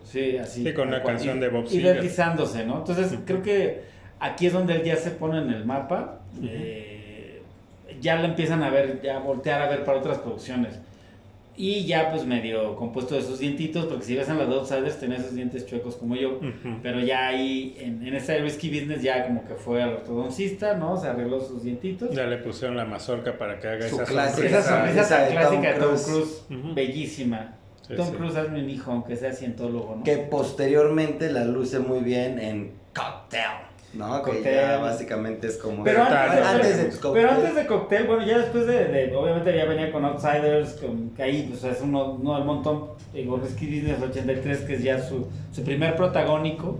Sí, así. Sí, con cual. canción Y- de Bob Y Seger. deslizándose, ¿no? Entonces, creo que aquí es donde él ya se pone en el mapa. eh, ya lo empiezan a ver, ya a voltear a ver para otras producciones. Y ya, pues, medio compuesto de sus dientitos, porque si ves en las Outsiders, tenía esos dientes chuecos como yo. Pero ya ahí, en, en este Risky Business, ya como que fue al ortodoncista, ¿no? Se arregló sus dientitos. Ya le pusieron la mazorca para que haga Su esa Esa sonrisa. Tom clásica de Tom Cruise. Bellísima. Sí, Tom sí. Cruise, hazme un hijo, aunque sea cientólogo, ¿no? Que posteriormente la luce muy bien en Cocktail. ¿No? Que Cocktail. ya básicamente es como. Pero antes, Total. antes de pero Cocktail. antes de Cocktail, bueno, ya después de, de- obviamente ya venía con Outsiders, con, que ahí pues es uno, uno del montón, digo, Risky Business 83, que es ya su, su primer protagónico.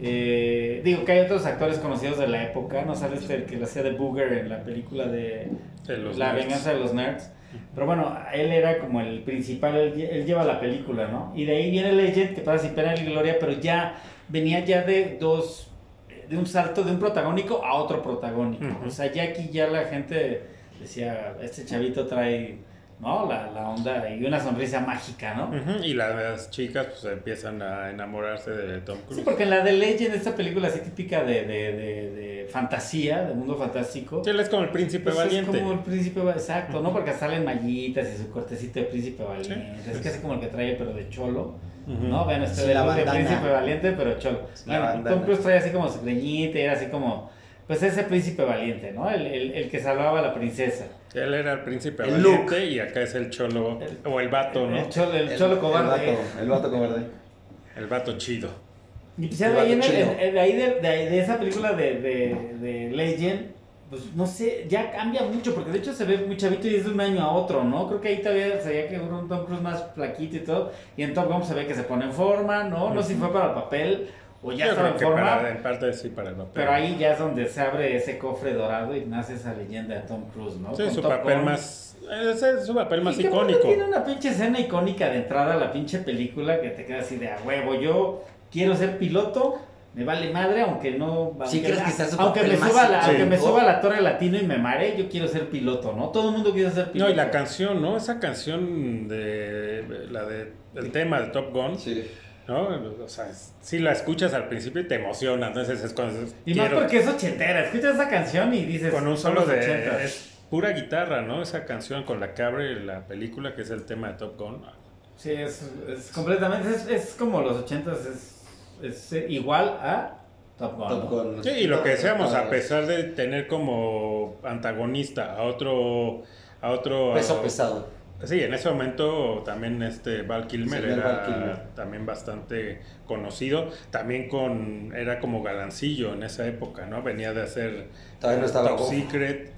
Eh, digo que hay otros actores conocidos de la época, no sale este el que lo hacía de Booger en la película de De los La nerds. venganza de los nerds. Pero bueno, él era como el principal, él, él lleva la película, ¿no? Y de ahí viene Legend, que pasa sin pena ni gloria, pero ya venía ya de dos, de un salto de un protagónico a otro protagónico. O sea, ya aquí ya la gente decía, este chavito trae, ¿no? La, la onda y una sonrisa mágica, ¿no? Y las chicas pues empiezan a enamorarse de Tom Cruise. Sí, porque en la de Legend, esta película así típica de, de, de, de fantasía, de mundo fantástico. Sí, él es como el príncipe pues es valiente. como el príncipe, exacto, ¿no? Porque salen mallitas y su cortecito de príncipe valiente. Sí. Es casi como el que trae, pero de cholo. Ujú. ¿No? Vean, este Sí, de, la de bandana. príncipe valiente, pero cholo. Bueno. Tom Cruise trae así como su greñita y era así como, pues ese príncipe valiente, ¿no? El, el, el que salvaba a la princesa. Él era el príncipe El valiente y acá es el cholo, El- o el vato, ¿no? El cholo, el cholo cobarde. El vato, el vato cobarde. El vato chido. Y pues ya El de ahí, en el- de, ahí de, de, esa película de, de, de Legend, pues no sé, ya cambia mucho, porque de hecho se ve muy chavito y es de un año a otro, ¿no? Creo que ahí todavía se veía que un Tom Cruise más flaquito y todo, y en Top Gun se ve que se pone en forma, ¿no? No sé si fue para el papel o ya estaba en forma, para, en parte sí para el papel. pero ahí ya es donde se abre ese cofre dorado y nace esa leyenda de Tom Cruise, ¿no? Sí, Con su Top papel Gun. más... Ese es su papel más Y icónico. Tiene una pinche escena icónica de entrada a la pinche película que te queda así de a huevo. Yo quiero ser piloto, me vale madre, aunque no. Sí, aunque, crees que sea su aunque papel me más suba la, aunque me suba la torre latino y me mare, yo quiero ser piloto, ¿no? Todo el mundo quiere ser piloto. No, y la canción, ¿no? Esa canción de... La de... El tema de Top Gun, Sí. ¿No? O sea, si la escuchas al principio y te emociona, entonces es cuando... Y más quiero- porque es ochentera. Escuchas esa canción y dices. Con un solo de... ochentas. Es pura guitarra, ¿no? Esa canción con la que abre la película, que es el tema de Top Gun. Sí, es, es completamente. Es, es como los ochentas, es, es igual a Top Gun. Top ¿no? Gun. Sí, y lo que decíamos, a pesar de tener como antagonista a otro... A otro Peso a- pesado. Sí, en ese momento también este Val Kilmer era Val Kilmer. también bastante conocido, también con era como galancillo en esa época, ¿no? Venía de hacer no estaba Top. Secret,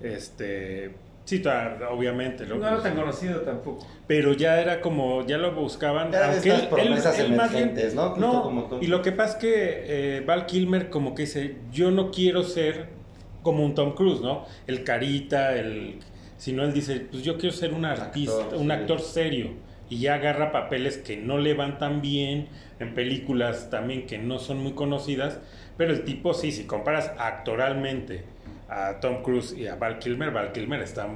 este sí, obviamente, lo- No era tan conocido tampoco. pero ya era como ya lo buscaban, Era de aunque estas él, promesas él- él más bien- emergentes, ¿no? No, como y lo que pasa es que eh, Val Kilmer como que dice, yo no quiero ser como un Tom Cruise, ¿no? El carita, el... Sino él dice, pues yo quiero ser un artista, Actor, un sí. actor serio. Y ya agarra papeles que no le van tan bien, en películas también que no son muy conocidas. Pero el tipo, sí, si comparas actoralmente a Tom Cruise y a Val Kilmer, Val Kilmer está,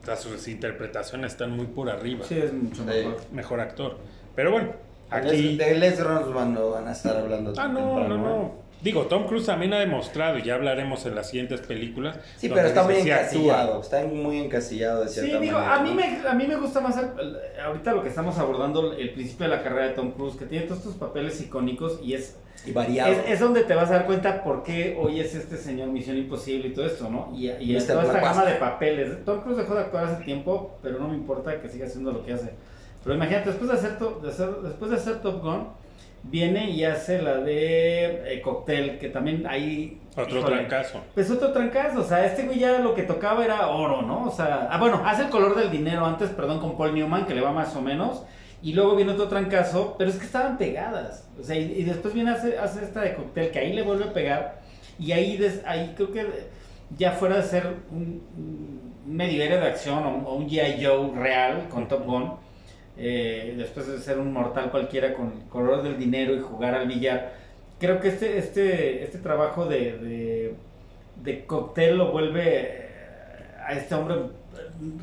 está- sus interpretaciones están muy por arriba. Sí, es mucho Sí. mejor. Mejor actor. Pero bueno, Aquí... De Les no van a estar hablando Ah, no, temprano, no, ¿eh? no. Digo, Tom Cruise también ha demostrado, y ya hablaremos en las siguientes películas. Sí, pero está muy sí actúa. encasillado. Está muy encasillado de Sí, cierta digo, manera. a mí, ¿no? me, a mí me gusta más el- el- ahorita lo que estamos abordando, el principio de la carrera de Tom Cruise, que tiene todos estos papeles icónicos y es, Y variado. es, es donde te vas a dar cuenta por qué hoy es este señor Misión Imposible y todo esto, ¿no? Y, y toda esta Black gama de papeles. Tom Cruise dejó de actuar hace tiempo, pero no me importa que siga haciendo lo que hace. Pero imagínate, después de hacer, to- de hacer- después de hacer Top Gun, viene y hace la de eh, Cocktail, que también ahí... Otro híjole, trancazo. pues otro trancazo, o sea, este güey ya lo que tocaba era oro, ¿no? O sea, ah, bueno, hace el color del dinero antes, perdón, con Paul Newman, que le va más o menos, y luego viene otro trancazo, pero es que estaban pegadas, o sea, y, y después viene hace, hace esta de cóctel, que ahí le vuelve a pegar, y ahí, des- ahí creo que ya fuera de ser un, un medio de acción o o un G.I. Joe real con Top Gun, eh, después de ser un mortal cualquiera con el color del dinero y jugar al billar, creo que este, este, este trabajo de, de, de cóctel lo vuelve eh, a este hombre eh,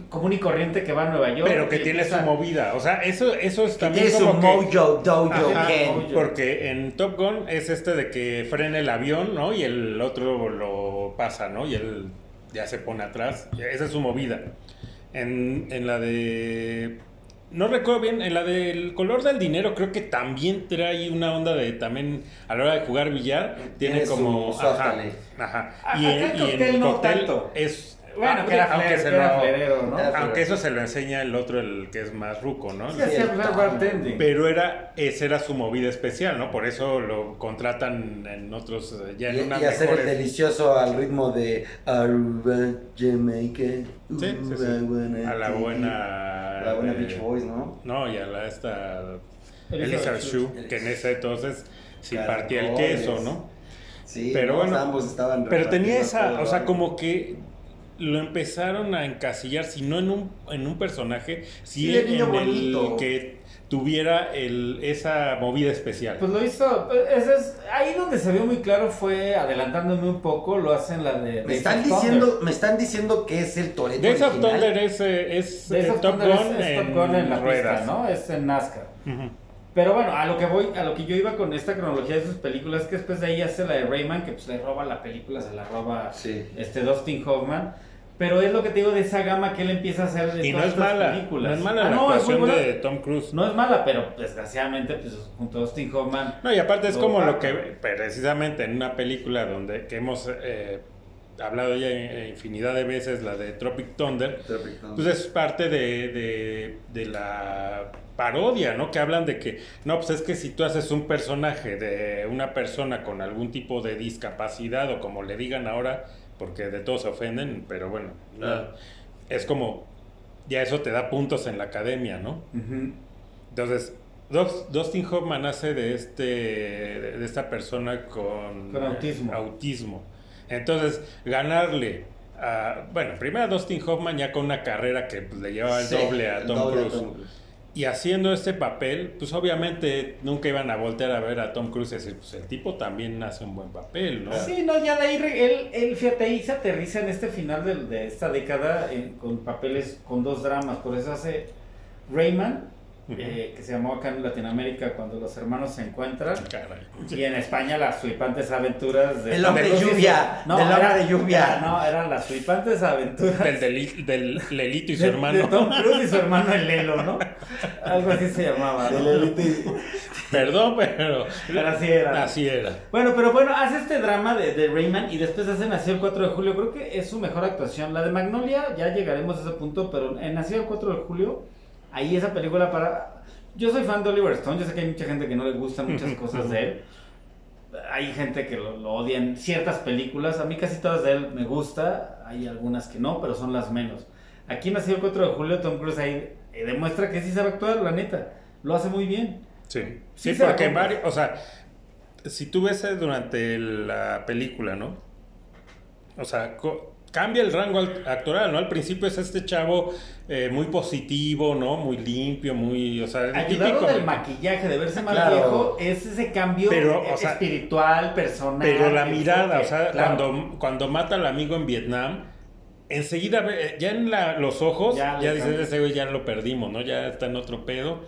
común y corriente que va a Nueva York. Pero que tiene su movida. O sea, eso, eso es también tiene su como que... mojo dojo Ajá, Ken. mojo. Porque en Top Gun es este de que frena el avión, ¿no? Y el otro lo pasa, ¿no? Y él ya se pone atrás. Esa es su movida. En, en la de... No recuerdo bien, en la del color del dinero creo que también trae una onda de también a la hora de jugar billar tiene, como su ajá, ajá. A- Y, en, el y en cóctel el no cóctel tanto. es Bueno, que era, aunque flair- se que era lo- flairero, ¿no? Era- aunque eso se lo enseña el otro el que es más ruco, ¿no? Sí, el bartending. Pero era, esa era su movida especial, ¿no? Por eso lo contratan en otros, ya Y, en unas y hacer el delicioso al ritmo de Aruba, Jamaica. Sí, sí, sí. Buena A la buena... A la buena eh, Beach Boys, ¿no? No, y a la esta... Elizabeth Shue. Que en ese entonces sí Caracoles. partía el queso, ¿no? Sí, Pero no, bueno, ambos estaban Pero tenía esa, o sea, como que lo empezaron a encasillar, si no en un, en un personaje, si Sí, el en niño el bonito. que tuviera el, esa movida especial. Pues lo hizo, ese es, ahí donde se vio muy claro fue, adelantándome un poco, lo hacen la de... Me Days están of Thunder. diciendo, me están diciendo que es el Toreto Days of original. Thunder es, eh, es Days eh, of Top Thunder Gun es, es en, Top Gun en la ruedas. pista, ¿no? Es en NASCAR. Ujú. Pero bueno, a lo que voy, a lo que yo iba con esta cronología de sus películas, que después de ahí hace la de Rayman, que pues le roba la película, se la roba Sí. este Dustin Hoffman. Pero es lo que te digo de esa gama que él empieza a hacer de Y no es estas mala, películas. no es mala Ah, la no, es actuación buena. de Tom Cruise. No es mala, pero desgraciadamente, pues junto a Dustin Hoffman. No, y aparte es como lo que precisamente en una película donde que hemos eh, hablado ya infinidad de veces, la de Tropic Thunder, pues es parte de, de, de la parodia, ¿no? Que hablan de que, no, pues es que si tú haces un personaje de una persona con algún tipo de discapacidad o como le digan ahora, porque de todos se ofenden, pero bueno, no, es como, ya eso te da puntos en la academia, ¿no? Ujú. Entonces, Dust- Dustin Hoffman hace de este de esta persona con, Con autismo. eh, autismo. Entonces, ganarle a, bueno, primero a Dustin Hoffman ya con una carrera que pues, le llevaba el Sí, doble a Tom doble a Cruise. Tom. Y haciendo este papel, pues obviamente nunca iban a voltear a ver a Tom Cruise y decir, pues el tipo también hace un buen papel, ¿no? Sí, no, ya de ahí, él, él, fíjate, ahí se aterriza en este final de, de esta década en- con papeles, con dos dramas, por eso hace Rayman, Ujú. eh, que se llamó acá en Latinoamérica cuando los hermanos se encuentran, Caray. y en España las flipantes aventuras de... El hombre de lluvia, del hombre era- de lluvia. era- no, eran las flipantes aventuras Del, del, del Lelito y su de, hermano. de Tom Cruise y su hermano el Lelo, ¿no? Algo así se llamaba. ¿no? Del Elite. Perdón, pero Pero así era. Así era. Bueno, pero bueno, hace este drama de, de Rayman y después hace Nació el 4 de julio. Creo que es su mejor actuación. La de Magnolia, ya llegaremos a ese punto, pero en Nació el 4 de julio, ahí esa película para... Yo soy fan de Oliver Stone, yo sé que hay mucha gente que no le gustan muchas cosas de él. Hay gente que lo, lo odia en ciertas películas. A mí casi todas de él me gusta. Hay algunas que no, pero son las menos. Aquí Nació el 4 de julio, Tom Cruise ahí eh, demuestra que sí sabe actuar, la neta. Lo hace muy bien. Sí, Sí sí, porque varios, o sea, si tú ves eh, durante la película, ¿no? O sea, co- cambia el rango al- actoral, ¿no? Al principio es este chavo eh, muy positivo, ¿no? Muy limpio, muy, o sea, el Ayudado del maquillaje, de verse más Claro. viejo, es ese cambio Pero, eh, o sea, espiritual, personal. Pero la mirada, o sea, claro. cuando, cuando mata al amigo en Vietnam, enseguida, ve- ya en la- los ojos, Ya ya, dices, ese güey ya lo perdimos, ¿no? Ya está en otro pedo.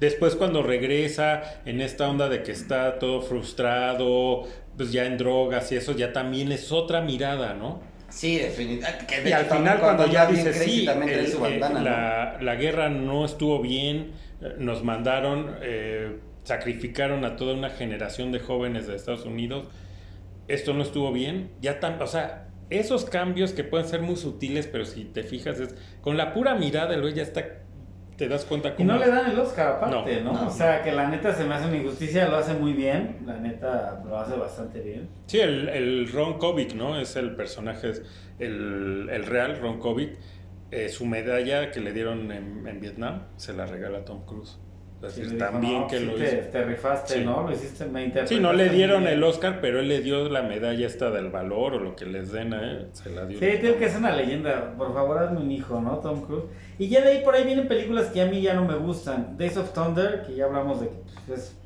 Después cuando regresa en esta onda de que está todo frustrado, pues ya en drogas y eso, ya también es otra mirada, ¿no? Sí, definitivamente. De Y al final cuando ya anda bien dice crazy sí, también el- su eh, bandana, la, la guerra no estuvo bien, eh, nos mandaron, eh, sacrificaron a toda una generación de jóvenes de Estados Unidos, esto no estuvo bien, ya tan, o sea, esos cambios que pueden ser muy sutiles, pero si te fijas, es, con la pura mirada el güey ya está, te das cuenta Y no le dan el Oscar aparte, No, ¿no? no. O sea, que la neta se me hace una injusticia, lo hace muy bien, la neta lo hace bastante bien. Sí, el, el Ron Kovic, ¿no? Es el personaje, es el, el real Ron Kovic. Eh, su medalla que le dieron en, en Vietnam se la regala Tom Cruise. Es Sí, dijo, también no, que sí lo te, hizo. te rifaste, Sí. ¿no? Lo hiciste, me Sí, no le dieron bien. el Oscar, pero él le dio la medalla esta del valor o lo que les den a él, se la dio. Sí, tengo que es una leyenda. Por favor, hazme un hijo, ¿no? Tom Cruise. Y ya de ahí por ahí vienen películas que a mí ya no me gustan. Days of Thunder, que ya hablamos de que pues, es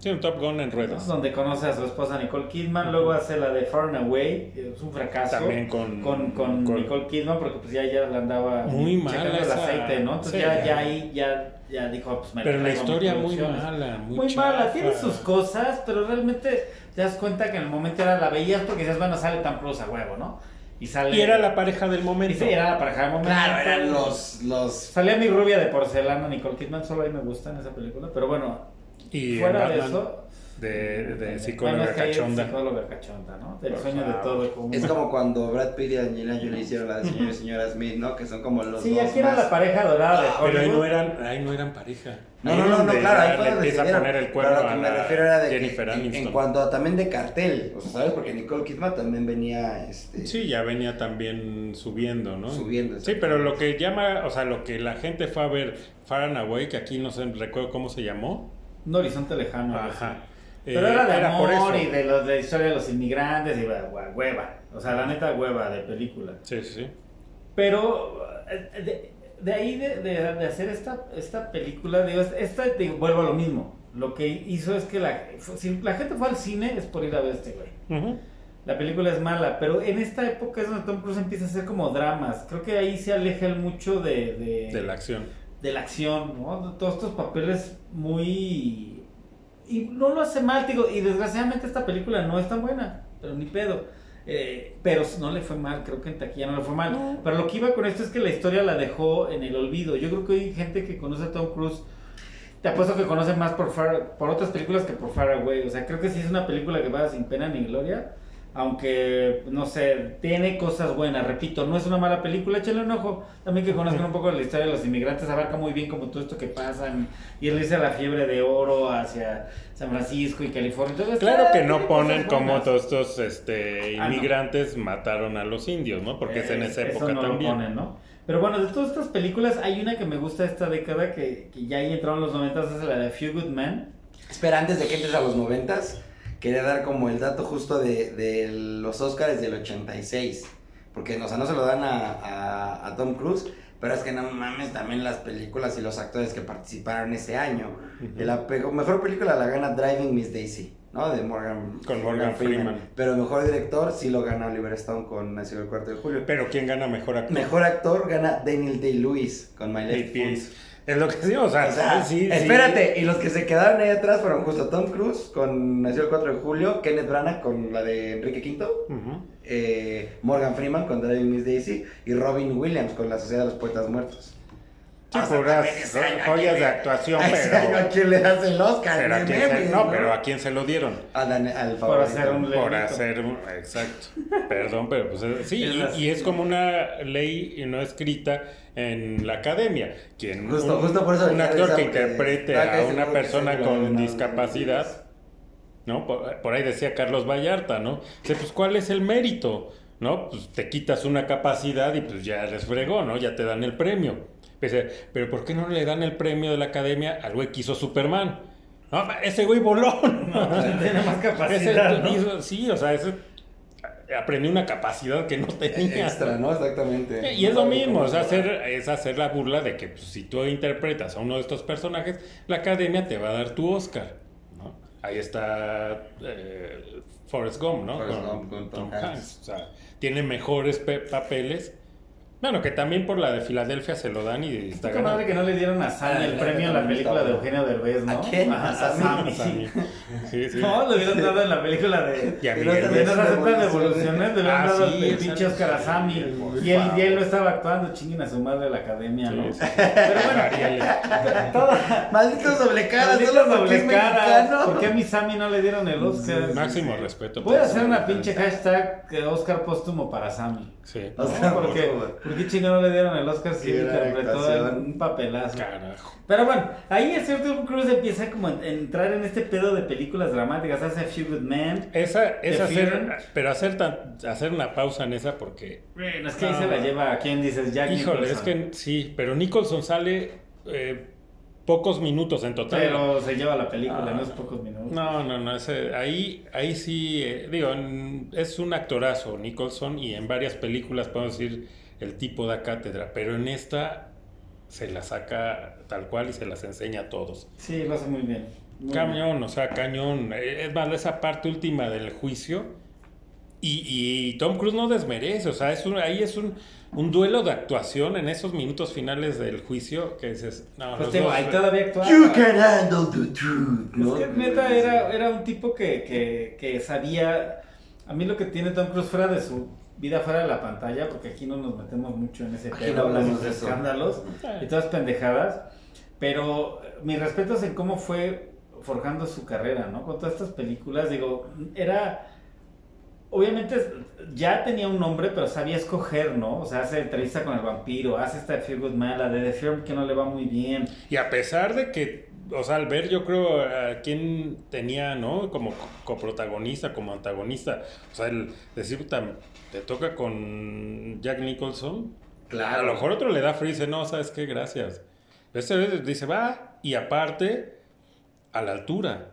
Sí, un Top Gun en ¿no? ruedas. donde conoce a su esposa Nicole Kidman. Luego hace la de Far and Away, es un fracaso. También con, con, con con- Nicole Kidman, porque pues ya, ya le andaba Muy checando mala el esa- aceite, ¿no? Entonces sí, ya, ya. ahí ya, ya dijo, pues me Pero la historia muy mala, muy, Muy mala, tiene sus cosas, pero realmente te das cuenta que en el momento era la veías porque dices, bueno, sale tan Cruise a huevo, ¿no? Y sale. Y era la pareja del momento. sí, era la pareja de momento. Claro, eran los, los Salía mi rubia de porcelana, Nicole Kidman, solo ahí me gusta en esa película, pero bueno, y fuera de eso. de, de bueno, psicóloga es que ahí es cachonda. psicóloga cachonda, ¿no? Del Por sueño de todo. Como Es como cuando Brad Pitt y Angelina Jolie hicieron la de señor y señora Smith, ¿no? Que son como los Sí, dos aquí era la pareja dorada de Pero ahí no eran, ahí no eran pareja. No, no, no, no, claro, ahí fue le donde se empieza a dieron. poner el Pero lo que a me refiero era de que Jennifer en- en, cuanto a también de cartel, o sea, ¿sabes? Porque Nicole Kidman también venía este, Sí, ya venía también subiendo, ¿no? subiendo. Sí, pero lo que llama, o sea, lo que la gente fue a ver Far and Away, que aquí no sé, recuerdo cómo se llamó. Un horizonte lejano. Ajá. Pero Eh, era de amor y de, los, de la historia de los inmigrantes y hue- hue- hueva. O sea, la neta hueva de película. Sí, sí, sí. Pero eh, de, de ahí de, de- de hacer esta, esta película, digo, esta, digo, vuelvo a lo mismo. Lo que hizo es que la, si la gente fue al cine es por ir a ver este güey. La película es mala, pero en esta época es donde Tom Cruise empieza a hacer como dramas. Creo que ahí se aleja mucho de, de, De la acción. De la acción, ¿no? Todos estos papeles muy... Y no lo hace mal, digo, y desgraciadamente esta película no es tan buena, pero ni pedo. Eh, pero no le fue mal, creo que en taquilla no le fue mal. No. Pero lo que iba con esto es que la historia la dejó en el olvido. Yo creo que hay gente que conoce a Tom Cruise, te apuesto que conoce más por, Far- por otras películas que por Far Away. O sea, creo que sí es una película que va sin pena ni gloria. Aunque, no sé, tiene cosas buenas. Repito, no es una mala película. Échale un ojo. También que conozcan un poco la historia de los inmigrantes. Abarca muy bien como todo esto que pasa. Y él dice la fiebre de oro hacia San Francisco y California. Entonces, Claro que no ponen como todos estos este, Ah, no. inmigrantes mataron a los indios, ¿no? Porque es en Eh, esa eso época no lo también. ponen, ¿no? Pero bueno, de todas estas películas, hay una que me gusta esta década que, que ya ahí entraron los 90 es la de Few Good Men. Espera, antes de que entres a los noventas, quería dar como el dato justo de, de los Oscars del 86. Porque, o sea, no se lo dan a, a- a Tom Cruise, pero es que no mames también las películas y los actores que participaron ese año. Ujú. La mejor película la gana Driving Miss Daisy, ¿no? De Morgan, Con Morgan Freeman. Pero mejor director sí lo gana Oliver Stone con Nació el 4 de julio. Pero ¿quién gana mejor actor? Mejor actor gana Daniel Day-Lewis con My Left. Es lo que digo, o sea, O sea, sí, sí. espérate, y los que se quedaron ahí atrás fueron justo Tom Cruise con Nació el 4 de julio, Kenneth Branagh con la de Enrique V, eh, Morgan Freeman con Driving Miss Daisy y Robin Williams con La Sociedad de los Poetas Muertos. Sí, puras también ese año, ¿a joyas de actuación, a ese año, ¿A pero... quién le das el Oscar? pero a De quién se- memes, no, pero ¿a quién se lo dieron? A Dan- al Por favorito. hacer un- Por hacer, un- exacto. Perdón, pero pues eh, sí, Es y, y es como una ley no escrita en la academia. Quien, Justo- un, justo por eso un actor que interprete a una persona con discapacidad, ¿no? Por, por ahí decía Carlos Vallarta, ¿no? Dice, pues, ¿cuál es el mérito? ¿No? Pues te quitas una capacidad y pues ya les fregó, ¿no? Ya te dan el premio. Dice, pero ¿por qué no le dan el premio de la academia al güey que hizo Superman? No, ese güey voló. Tiene más Ese capacidad, ¿no? hizo- sí, o sea, ese aprendió una capacidad que no tenía. Extra, ¿no? Exactamente. Y es lo mismo, es hacer, es hacer la burla de que pues, si tú interpretas a uno de estos personajes, la academia te va a dar tu Oscar. ¿no? Ahí está eh, Forrest Gump, ¿no? Forrest Gump con Tom Hanks. O sea, tiene mejores pe- papeles. Bueno, que también por la de Filadelfia se lo dan y está Qué madre que no le dieron a Sammy Ah, el premio en la película de. Eugenio Derbez, ¿no? ¿A quién? ¿A a. Sí, sí. No, le hubieran dado en la película de... Y a Miguel no De Devoluciones. le hubieran Ah, dado el pinche Oscar a Sammy. Y él, y él no estaba actuando, chinguen a su madre la academia, ¿no? Pero bueno. Malditos doble caras, Malditos solo porque es doble caras. mexicano. ¿Por qué a mi Sammy no le dieron el Oscar? Máximo respeto. Voy a hacer una pinche hashtag que Oscar póstumo para Sammy. Sí. Porque, póstumo. ¿Por qué chingo no le dieron el Oscar si interpretó un papelazo? Carajo. Pero bueno, ahí el señor Tom Cruise empieza como a entrar en este pedo de películas dramáticas. Hace Few Good Men. Esa es hacer, pero hacer tan, hacer una pausa en esa porque, Bueno, es que ahí se la lleva a quien dices Jack híjole, es Nicholson. que sí, pero Nicholson sale eh, pocos minutos en total. Pero se lleva la película, Ah. no es pocos minutos. No, no, no, ese- ahí, ahí sí, eh, digo, en- es un actorazo Nicholson y en varias películas podemos decir el tipo da cátedra, pero en esta se la saca tal cual y se las enseña a todos. Sí, lo hace muy bien. Muy bien. Cañón, o sea, cañón. Es más, esa parte última del juicio. Y, y Tom Cruise no desmerece, o sea, es un, ahí es un, un duelo de actuación en esos minutos finales del juicio que dices, no, Pues te digo, dos- ahí todavía actuaba. You can handle the truth. Es ¿no? que neta era, era un tipo que, que, que sabía. A mí lo que tiene Tom Cruise fuera de su vida fuera de la pantalla, porque aquí no nos metemos mucho en ese pedo, no hablamos de eso. escándalos y todas pendejadas. Pero mis respetos en cómo fue forjando su carrera, ¿no? Con todas estas películas, digo, era. Obviamente ya tenía un nombre, pero sabía escoger, ¿no? O sea, hace entrevista con el vampiro, hace esta de Fear Good Man, la de The Firm que no le va muy bien. Y a pesar de que, o sea, al ver yo creo a quién tenía, ¿no? Como co- coprotagonista, como antagonista, o sea, el decir, "Puta, te toca con Jack Nicholson, Claro. a lo mejor otro le da free y dice, no, ¿sabes qué? Gracias. Este dice, va, y aparte, a la altura.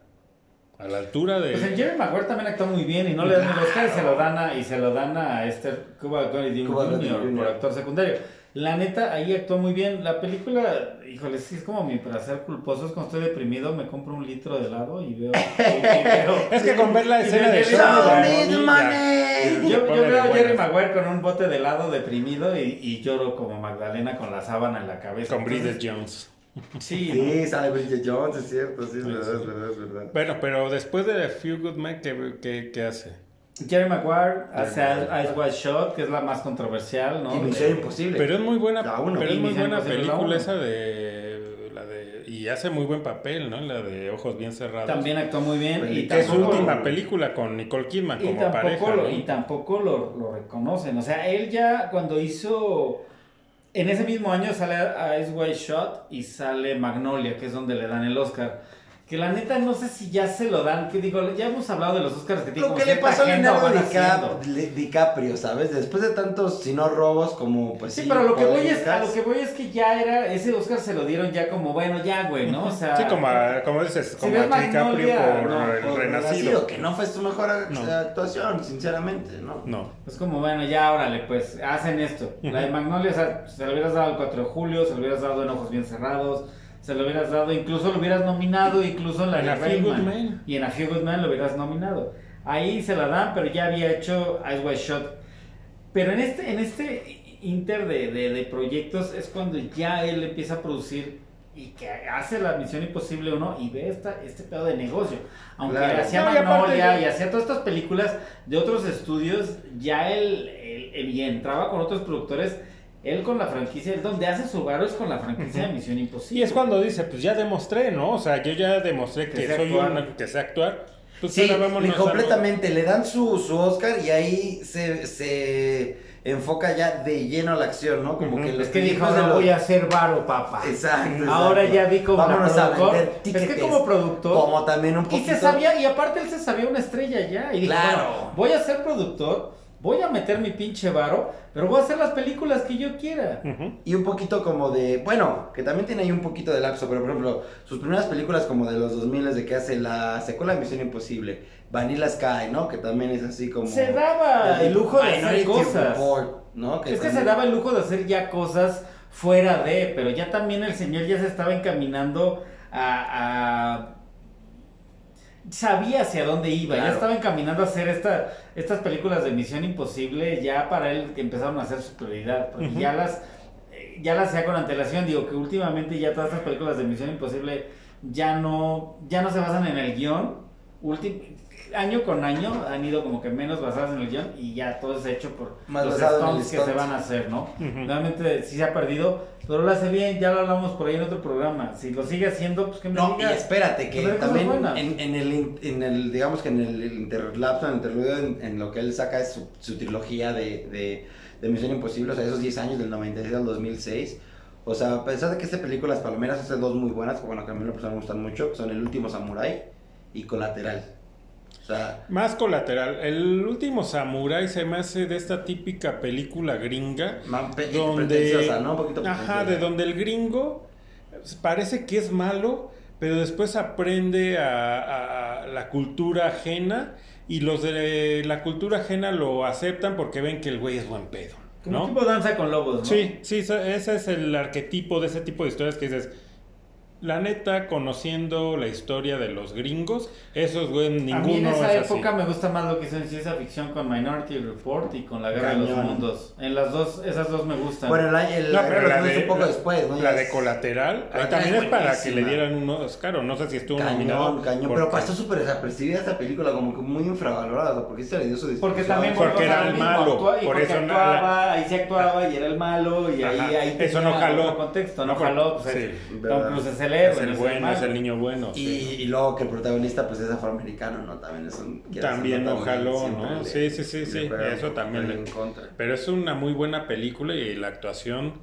A la altura de. Pues el Jerry Maguire también actuó muy bien y no le dan el Oscar y se lo dan a, y se lo dan a este Cuba. Gooding Jr. por actor secundario. La neta, ahí actuó muy bien. La película, híjole, sí es como mi placer culposo. Es cuando estoy deprimido, me compro un litro de helado y veo. y veo- Es que con ver la escena de. Yo, yo veo a Jerry. Maguire con un bote de helado deprimido y, y lloro como Magdalena con la sábana en la cabeza. Con Bridget Entonces, Jones. Sí, Sí, sale Bridget Jones, es cierto, sí, es Sí, verdad, sí. es verdad, es verdad. Bueno, pero después de The Few Good Men, ¿qué, qué, qué hace? Jerry Maguire hace. Ice White Shot, que es la más controversial, ¿no? Y Misión Imposible. Pero es muy buena, pero es Y muy buena película esa de, la de. Y hace muy buen papel, ¿no? La de Ojos Bien Cerrados. También actuó muy bien y es su última película con Nicole Kidman y como tampoco, pareja. lo, ¿no? y tampoco lo, lo reconocen. O sea, él ya cuando hizo... En ese mismo año sale Ice White Shot y sale Magnolia, que es donde le dan el Oscar. Que la neta no sé si ya se lo dan, que digo, ya hemos hablado de los Oscars que tiene Lo que le pasó a Leonardo. DiCap- Le- DiCaprio, ¿sabes? Después de tantos, si no robos, como pues Sí, sí. pero lo que voy es, a lo que voy es que ya era, ese Oscar se lo dieron ya como, bueno, ya, güey, ¿no? O sea, Sí, como, a- como dices, como a DiCaprio Magnolia, por no, el Por renacido. que no fue su mejor No. actuación, sinceramente, ¿no? No. Es como, bueno, ya órale, pues hacen esto. La de Magnolia, o sea, se lo hubieras dado el 4 de julio, se lo hubieras dado en Ojos Bien Cerrados, se lo hubieras dado, incluso lo hubieras nominado, incluso en la En Few Good. Y en A Few Good Men lo hubieras nominado. Ahí se la dan, pero ya había hecho Ice White Shot. Pero en este, en este inter de, de, de proyectos es cuando ya él empieza a producir y que hace la misión imposible uno y ve esta, este pedo de negocio. Aunque Claro. hacía No, Magnolia y hacía todas estas películas de otros estudios, ya él, él- él- y entraba con otros productores, él con la franquicia, él donde hace su varo es con la franquicia de Misión Imposible. Y es cuando dice, pues ya demostré, ¿no? O sea, yo ya demostré Que que, soy una, que sé actuar. Pues Sí, y a completamente. Le dan su, su Oscar y ahí se, se enfoca ya de lleno a la acción, ¿no? Como Ujú. que Es los que dijo, ahora los- voy a hacer varo, papá. Exacto. Ahora ya vi como Vámonos a productor. vender pero es que como productor. Como también un Y poquito. se sabía, y aparte él se sabía una estrella ya. Y dijo, Claro. bueno, voy a ser productor, voy a meter mi pinche varo, pero voy a hacer las películas que yo quiera. Y un poquito como de, bueno, que también tiene ahí un poquito de lapso, pero por ejemplo, sus primeras películas como de los 2000 de que hace la secuela de Misión Imposible, Vanilla Sky, ¿no? Que también es así como... Se daba el lujo de hacer cosas. Report, ¿no? Es que también- se daba el lujo de hacer ya cosas fuera de, pero ya también el señor ya se estaba encaminando a... a- sabía hacia dónde iba, ya estaba encaminando a hacer esta, estas películas de Misión Imposible, ya para él que empezaron a ser su prioridad, porque ya las eh, ya las hacía con antelación, digo que últimamente ya todas estas películas de Misión Imposible ya no ya no se basan en el guion, año con año han ido como que menos basadas en el guion y ya todo es hecho por Más los stunts que se van a hacer, ¿no? Ujú. Realmente sí se ha perdido, pero lo hace bien, ya lo hablamos por ahí en otro programa. Si lo sigue haciendo, pues que me No, y diga. espérate, que también en, en el, en el, digamos que en el interlapso, en el interludio, en, en lo que él saca es su, su trilogía de, de, de Misión Imposible, o sea, esos 10 años del 96 al 2006. O sea, a pesar de que esta película, las palomeras, hace dos muy buenas, que bueno, que a mí personal me gustan mucho, son El Último Samurai y Colateral. O sea, Más colateral. El último Samurai se me hace de esta típica película gringa. más pe- donde ¿no? Un poquito ajá de donde el gringo parece que es malo pero después aprende a, a- a la cultura ajena y los de la cultura ajena lo aceptan porque ven que el güey es buen pedo Como ¿no? tipo danza con lobos, ¿no? sí sí esa- ese es el arquetipo de ese tipo de historias que dices la neta conociendo la historia de los gringos esos güey ninguno a mí en esa es así. época me gusta más lo que hizo en ciencia ficción con Minority Report y con La Guerra de los Cañón. Mundos. En las dos, esas dos me gustan. Bueno, el, el, No, pero la es de, un poco la- después, ¿no? la de colateral, ahí también es es para que le dieran un Oscar, o no sé si estuvo Cañón, nominado. cañón, pero pasó súper desapercibida esta película, como que muy infravalorada, porque se le dio su porque también Porque era el malo, actua- y por eso actuaba, ahí se actuaba y era el malo y ahí, Ajá, ahí eso no jaló. contexto, no jaló, pues Tom. Cruise el héroe, es no el el bueno, es malo. el niño bueno. Y, sí. y luego que el protagonista pues es afroamericano, ¿no? También es un... También no siempre ¿no? le- Sí, sí, sí, sí, eso también le- en contra. Pero es una muy buena película y la actuación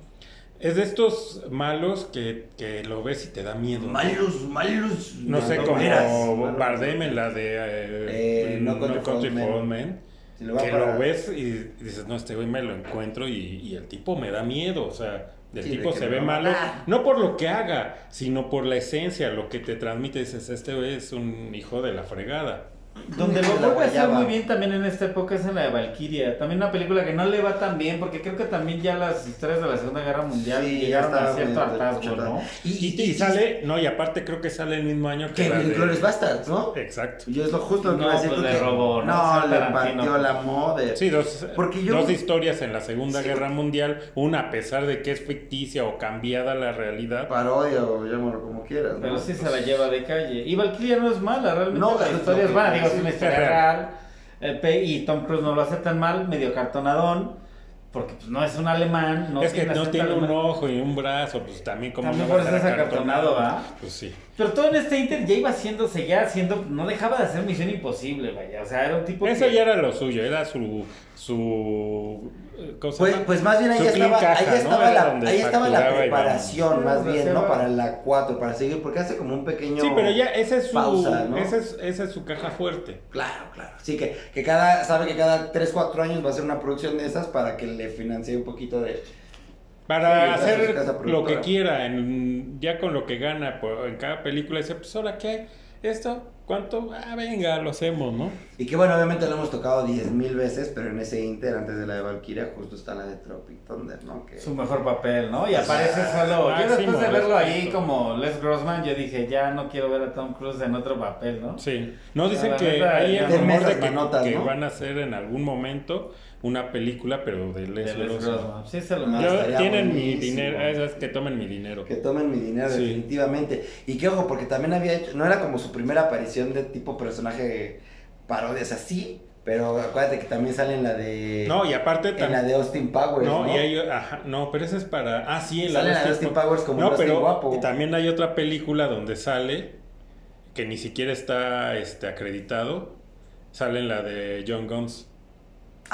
es de estos malos que, que lo ves y te da miedo. Malos, malos. No sé, como veras, malos. Bardem en la de eh, Eh, No Country for Men. Si que para- lo ves y dices, no, este güey me lo encuentro y, y el tipo me da miedo, o sea, El Sí, tipo se no, ve malo, ah. no por lo que haga, sino por la esencia, lo que te transmite. Dices, este es un hijo de la fregada. Donde lo vuelve a hacer muy bien también en esta época es en la de Valkyria. También una película que no le va tan bien, porque creo que también ya las historias de la Segunda Guerra Mundial Sí, ya llegaron a estaba cierto hartazgo. ¿no? Y, y sale, no, y aparte creo que sale el mismo año que Que Glorious Bastards, ¿no? Exacto. Yo es lo justo lo que No, iba a decir. pues le que- robó, ¿no? Le partió la moda. Sí, dos, Porque yo- dos historias en la Segunda Sí. Guerra Mundial, una a pesar de que es ficticia o cambiada la realidad. Parodia o llámalo como quieras. ¿no? Pero sí se la lleva de calle. Y Valkyria no es mala, realmente No, la es historia lo es una historia real. eh, y Tom Cruise no lo hace tan mal, medio cartonadón, porque pues, no es un alemán. No es que no tiene un ojo y un brazo, pues también como También no por eso es acartonado, ¿va? Pues sí. Pero todo en este Inter ya iba haciendo, seguía haciendo, no dejaba de hacer Misión Imposible, vaya. O sea, era un tipo Eso que... ya era lo suyo, era su su eh, ¿cómo se Pues, pues más bien ahí estaba, caja, ahí estaba, la, ahí estaba la preparación más bien, ¿no? Para la 4, para seguir, porque hace como un pequeño... Sí, pero ya esa es su pausa, ¿no? esa es, esa es su caja fuerte. Claro, claro. Sí, que, que cada, sabe que cada 3, 4 años va a hacer una producción de esas para que le financie un poquito de... Para Sí, hacer lo que quiera, en- ya con lo que gana por- en cada película, dice, pues ahora qué hay, esto, ¿cuánto? Ah, venga, lo hacemos, ¿no? Y que bueno, obviamente lo hemos tocado 10 mil veces, pero en ese inter, antes de la de Valkyria, justo está la de Tropic Thunder, ¿no? Que... Su mejor papel, ¿no? Y aparece solo. Yo después de verlo ahí como Les Grossman, yo dije, ya no quiero ver a Tom Cruise en otro papel, ¿no? Sí. No, dicen que hay el rumor de que, manotas, que ¿no? van a hacer en algún momento una película, pero de Les De Les. Sí, se lo Ah, merece. Yo- tienen mi buenísimo. dinero, esas que tomen mi dinero. Que tomen mi dinero, Sí. definitivamente. Y que ojo, porque también había hecho, no era como su primera aparición de tipo personaje parodias así, pero acuérdate que también sale en la de. No, y aparte en la de Austin Powers. No, No, y hay, ajá, no, pero esa es para. Ah, sí, en la Sale en la de Austin Austin Powers como No, un pero guapo. también hay otra película donde sale que ni siquiera está este, acreditado. Sale en la de John Guns.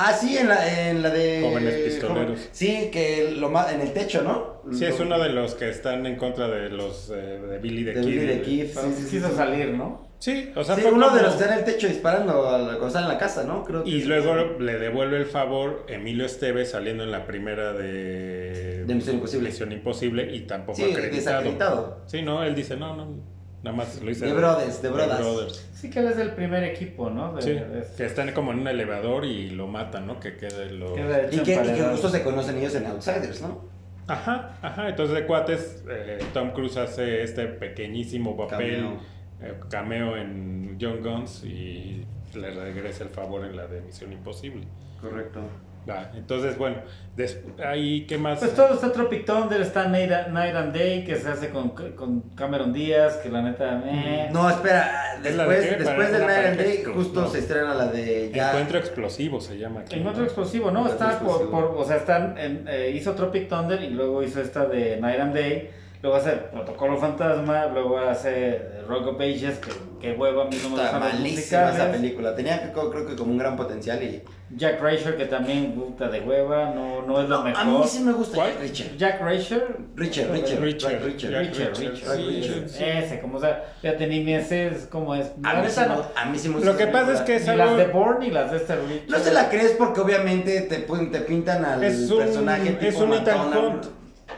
Ah, sí, en la, en la de. Jóvenes pistoleros. Joven- Sí, que lo ma- en el techo, ¿no? Sí, es uno de los que están en contra de los eh, de Billy the de Kid. Billy the Kid. Pero sí, sí, sí, quiso sí. salir, ¿no? Sí, o sea, Sí, fue uno de los que está en el techo disparando a la- cuando está en la casa, ¿no? Creo que Y luego sí. le devuelve el favor Emilio Esteves saliendo en la primera de, De Misión Imposible. Misión Imposible y tampoco Sí, acreditado. desacreditado. Sí, no, él dice, no, no, nada más lo hice. De brothers, de brothers. Sí que él es del primer equipo, ¿no? De- Sí, de- que están como en un elevador y lo matan, ¿no? Que quede lo... Queda Y que, y que justo se conocen ellos en Outsiders, ¿no? Ajá, ajá, entonces de cuates, eh, Tom Cruise hace este pequeñísimo papel, Cameo. eh, cameo en John Guns y le regresa el favor en la de Misión Imposible. Correcto. Va, entonces, bueno, des- ahí, ¿qué más? Pues todo está Tropic Thunder, está Night, Night and Day, que se hace con, con Cameron Díaz, que la neta... eh. No, espera, ¿Es la de después, después una Night and Day, justo No. se estrena la de ya. Encuentro explosivo se llama. aquí, Encuentro ¿no? explosivo, ¿no? Encuentro Está por, por- o sea, están en- eh, hizo Tropic Thunder y luego hizo esta de Night and Day, luego hace Protocolo Fantasma, luego hace Rock of Ages, que, que huevo a mí no me los malísima esa película. Tenía, creo, creo que como un gran potencial y. Jack Reacher, que también gusta de hueva, no, no es lo No, mejor. a mí sí me gusta ¿Cuál? Jack Richard. Jack Reacher. Richard, Richard, Richard, Richard. Jack Richard, Richard, Richard, sí, ese, como o sea, fíjate, ni me sé es como es. A mí, sí no, a mí sí me gusta Lo que pasa es que es ni algo... las de Bourne ni las de este Richard. No se la crees porque obviamente te, te pintan al Es un, personaje tipo es un Ethan matón, Hunt.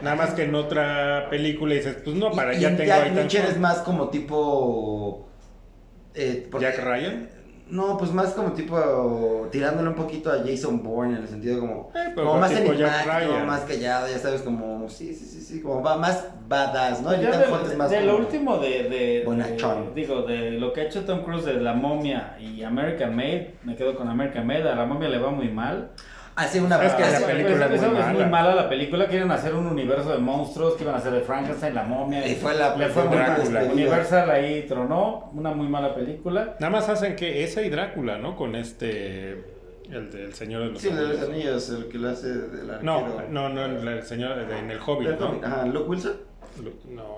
Nada más que en otra película dices, pues no, para y, ya y tengo Jack Richard Hunt. es más como tipo. eh, porque- Jack Ryan. No, pues más como tipo tirándole un poquito a Jason Bourne en el sentido como, Eh, pero como más enigmático, Ryan. más callado, ya sabes, como sí, sí, sí, sí, como va más badass, ¿no? El Ya Ethan de, Hunt es de- más de lo como- último de, de, Bonachón. de- digo de lo que ha hecho Tom Cruise de La Momia y American Made me quedo con American Made a La Momia le va muy mal Hace una Es que hace- la película es muy es muy mala. mala la película quieren hacer un universo de monstruos que iban a hacer de Frankenstein La Momia Y fue la le fue. Drácula. Universal ahí tronó una muy mala película Nada más hacen que esa y Drácula, ¿no? Con este... El del Señor de los Sí, el de los Anillos. anillos, el que lo hace del arquero. No, no, no, el, el señor de- en el Hobbit, Del ¿no? Ajá, Luke Wilson. Lu- no,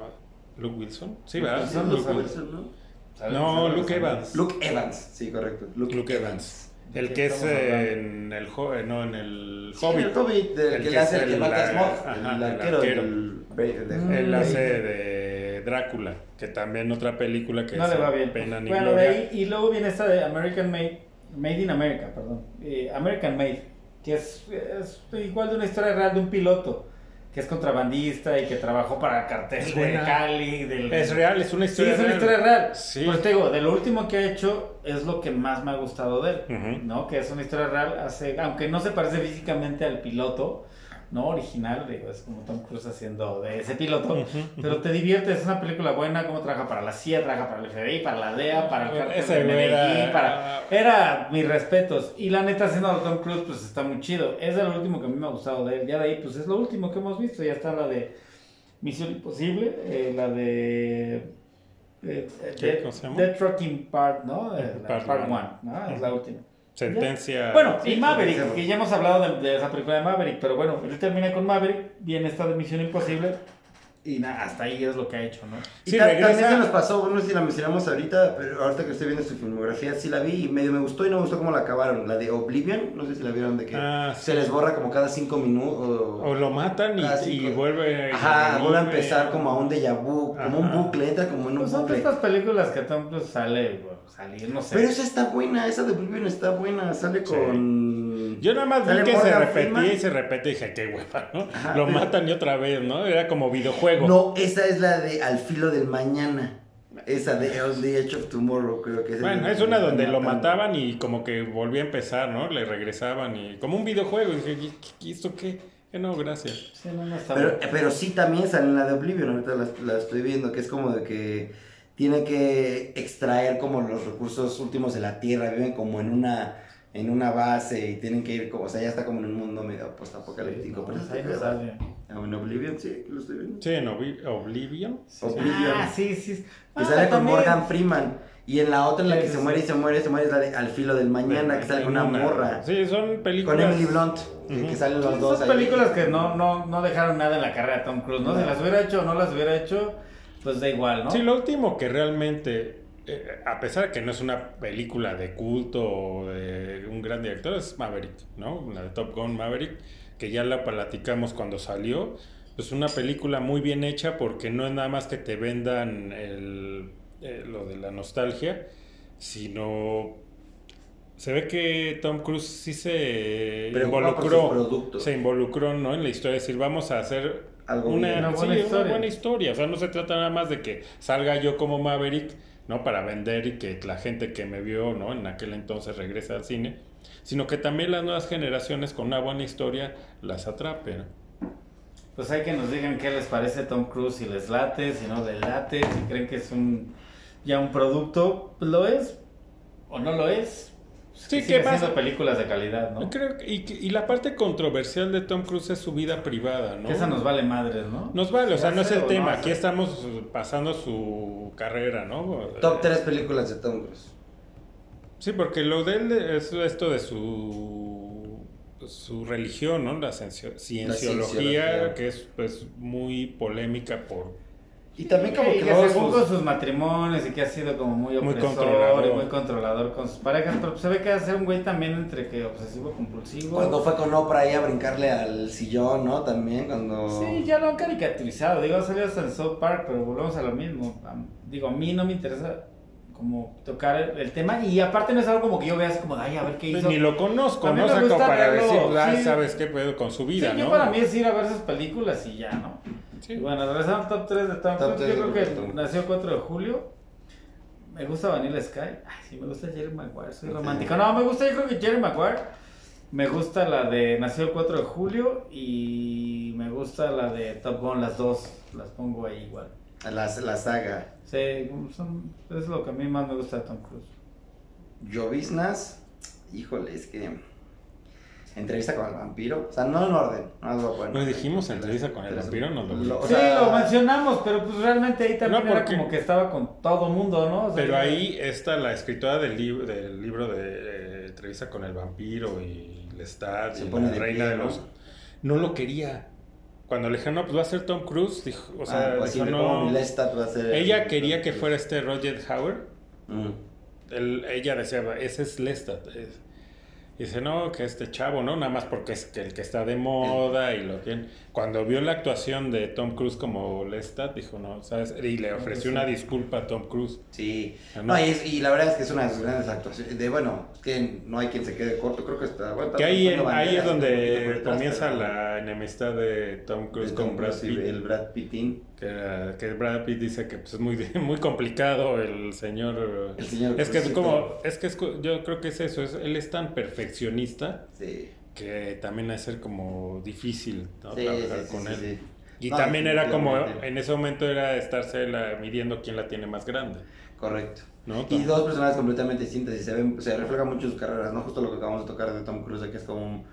Luke Wilson. Sí, Luke ¿verdad? Wilson, Luke Luke Wilson. ¿no? No. Luke Evans. Luke Evans, sí, correcto. Luke, Luke Evans. El ¿De que es en el, eh, no, en el Sí, Hobbit. el Hobbit, del El que que hace es el que el- mata a ajá, el el arquero. del- de- Él de- hace de Drácula, que también otra película que no le va bien Pena ni bueno de Gloria. ahí y luego viene esta de American Made Made in America perdón eh, American Made que es, es igual de una historia real de un piloto que es contrabandista y que trabajó para el cartel de. Cali. Del, Es real, es una Sí, historia es una real. historia real. Sí. Pues te digo, de lo último que ha hecho es lo que más me ha gustado de él, Ujú. ¿no? Que es una historia real, hace, aunque no se parece físicamente al piloto, ¿no? Original, digo, es como Tom Cruise haciendo de ese piloto, pero te diviertes, es una película buena, como trabaja para la CIA, trabaja para el FBI, para la DEA, para el de güey era- Medellín, para... Era mis respetos. Y la neta, haciendo a Tom Cruise, pues está muy chido. Es de lo último que a mí me ha gustado de él. Ya de ahí, pues es lo último que hemos visto. Ya está la de Misión Imposible, eh, la de... eh, ¿Qué? Dead- ¿Cómo se llama? Dead Trucking Part, ¿no? Eh, la Part Part one. 1, ¿no? Es la última. Sentencia. Bueno, Sí, y Maverick, que ya hemos hablado de, de esa película de Maverick, pero bueno, él termina con Maverick, viene esta de Misión Imposible, y nada, hasta ahí es lo que ha hecho, ¿no? Y Sí, ta- regresa- también se nos pasó, no sé si la mencionamos ahorita, pero ahorita que estoy viendo su filmografía, sí la vi y medio me gustó y no me gustó cómo la acabaron. La de Oblivion, no sé si la vieron de que Ah, se les borra como cada cinco minutos. O lo matan y, y vuelve. y Ajá, vuelve a empezar como a un déjà vu, como un Ajá. bucle, entra como en un Pues son bucle. estas películas que Cruise sale, bueno, salir, no sé. Pero esa está buena, esa de Oblivion está buena, sale Sí. con... Yo nada más vi que se repetía Freeman. y se repetía y dije, qué hueva, ¿no? Ajá, lo pero- matan y otra vez, ¿no? Era como videojuego. No, esa es la de Al filo del mañana. Esa de On the Edge of Tomorrow, creo que es. Bueno, es una donde lo mataban y como que volvía a empezar, ¿no? Le regresaban y como un videojuego. Y dije, ¿y esto qué? Que no, gracias. Sí, no, no está Pero, sí también sale en la de Oblivion, ahorita la, la estoy viendo, que es como de que tiene que extraer como los recursos últimos de la Tierra, viven como en una en una base y tienen que ir como, o sea, ya está como en un mundo medio postapocalíptico. No, pero pues está no. Ah, en Oblivion, sí, lo estoy viendo. Sí, en Obli- Oblivion. Sí, Oblivion. Ah, sí, sí. Que Ah, sale con. Morgan Freeman. Y en la otra en la Sí, que sí, se sí. muere y se muere, se muere es la de Al filo del mañana, que sale con una morra. Sí, son películas. Con Emily Blunt, que- Ujú. que salen los Son dos ahí. películas que no, no, no dejaron nada en la carrera de Tom Cruise, ¿no? Si No. las hubiera hecho o no las hubiera hecho, pues da igual, ¿no? Sí, lo último que realmente, eh, a pesar de que no es una película de culto o de un gran director, es Maverick, ¿no? La de Top Gun Maverick, que ya la platicamos cuando salió. Es una película muy bien hecha porque no es nada más que te vendan el, eh, lo de la nostalgia, sino se ve que Tom Cruise sí se Preocupa involucró, se involucró, ¿no? En la historia, es decir, vamos a hacer Algo una, bien. Una sí, buena una historia. buena historia. O sea, no se trata nada más de que salga yo como Maverick, ¿no? Para vender y que la gente que me vio, ¿no? En aquel entonces regrese al cine, sino que también las nuevas generaciones con una buena historia las atrapen. Pues hay que nos digan qué les parece Tom Cruise, si les late, si no les late, si creen que es un ya un producto, pues lo es o no lo es. Pues Sí, que ¿qué sigue pasa? haciendo películas de calidad, ¿no? Creo que- y, y la parte controversial de Tom Cruise es su vida privada, ¿no? Que esa nos vale madres, ¿no? Nos vale, o sea, no es el tema. Aquí estamos pasando su carrera, ¿no? Top 3 películas de Tom Cruise. Sí, porque lo de él es esto de su, su religión, ¿no? La ciencio- cienciología, cienciología. que es pues muy polémica por... Y también como Y que que luego según sus- con sus matrimonios y que ha sido como muy Muy opresor controlador. y muy controlador con sus parejas, pero se ve que hace un güey también entre que obsesivo compulsivo. Cuando fue con Oprah ahí a brincarle al sillón, ¿no? También cuando... Sí, ya lo han caricaturizado. Digo, ha salido hasta en South Park, pero volvemos a lo mismo. Digo, a mí no me interesa como tocar el, el tema y aparte no es algo como que yo vea así como, ay, a ver qué hizo. Ni lo conozco, ¿no? O sea, para verlo, decir, ah, sí. sabes qué pedo con su Sí, vida, yo ¿no? para mí es ir a ver esas películas y ya, ¿no? Sí. Y bueno, regresando al top 3 de Tom Top Cruise, tres yo creo que Tom nació el 4 de julio. Me gusta Vanilla Sky. Ay, sí, me gusta Jerry Maguire, soy romántico. No, me gusta, yo creo que Jerry Maguire. Me gusta la de Nació el 4 de julio y me gusta la de Top Gun, las dos. Las pongo ahí igual. La, la saga. Sí, son, es lo que a mí más me gusta de Tom Cruise. Lloviznas. Híjole, es que... Entrevista con el vampiro. O sea, no en orden. No lo poner. Nos dijimos entrevista con el vampiro, nos lo Lo- o sí, lo mencionamos, pero pues realmente ahí también No, era como que estaba con todo mundo, ¿no? O sea, Pero ahí está la escritora del, lib- del libro de eh, Entrevista con el vampiro y Lestat y la de reina pie, de ¿no? los... No lo quería. Cuando le dijeron, no, pues va a ser Tom Cruise, dijo, o sea, ah, pues dijo, no... va a ser... Ella quería que fuera este Roger Howard. Mm. Ella decía, ese es Lestat. es- Y dice, no, que este chavo, ¿no? Nada más porque es el que está de moda y lo tiene. Cuando vio la actuación de Tom Cruise como Lestat, dijo, no, ¿sabes? Y le ofreció una disculpa a Tom Cruise. Sí, no, no. y, es- y la verdad es que es una de sus grandes actuaciones. De bueno, que no hay quien se quede corto, creo que está. Bueno, Que ahí, es donde comienza la enemistad de Tom Cruise de con Brad Pitt. el Brad Pittin. Que, era- que Brad Pitt dice que pues, es muy, muy complicado el señor. El señor es que es como, es que es yo creo que es eso, es, él es tan perfeccionista Sí. que también ha de ser como difícil ¿no? Sí, trabajar sí, con él. Y No, también era como, en ese momento era estarse la- midiendo quién la tiene más grande. Correcto. ¿no? Y dos personajes completamente distintas y se ven, se refleja mucho en sus carreras, ¿no? Justo lo que acabamos de tocar de Tom Cruise, que es como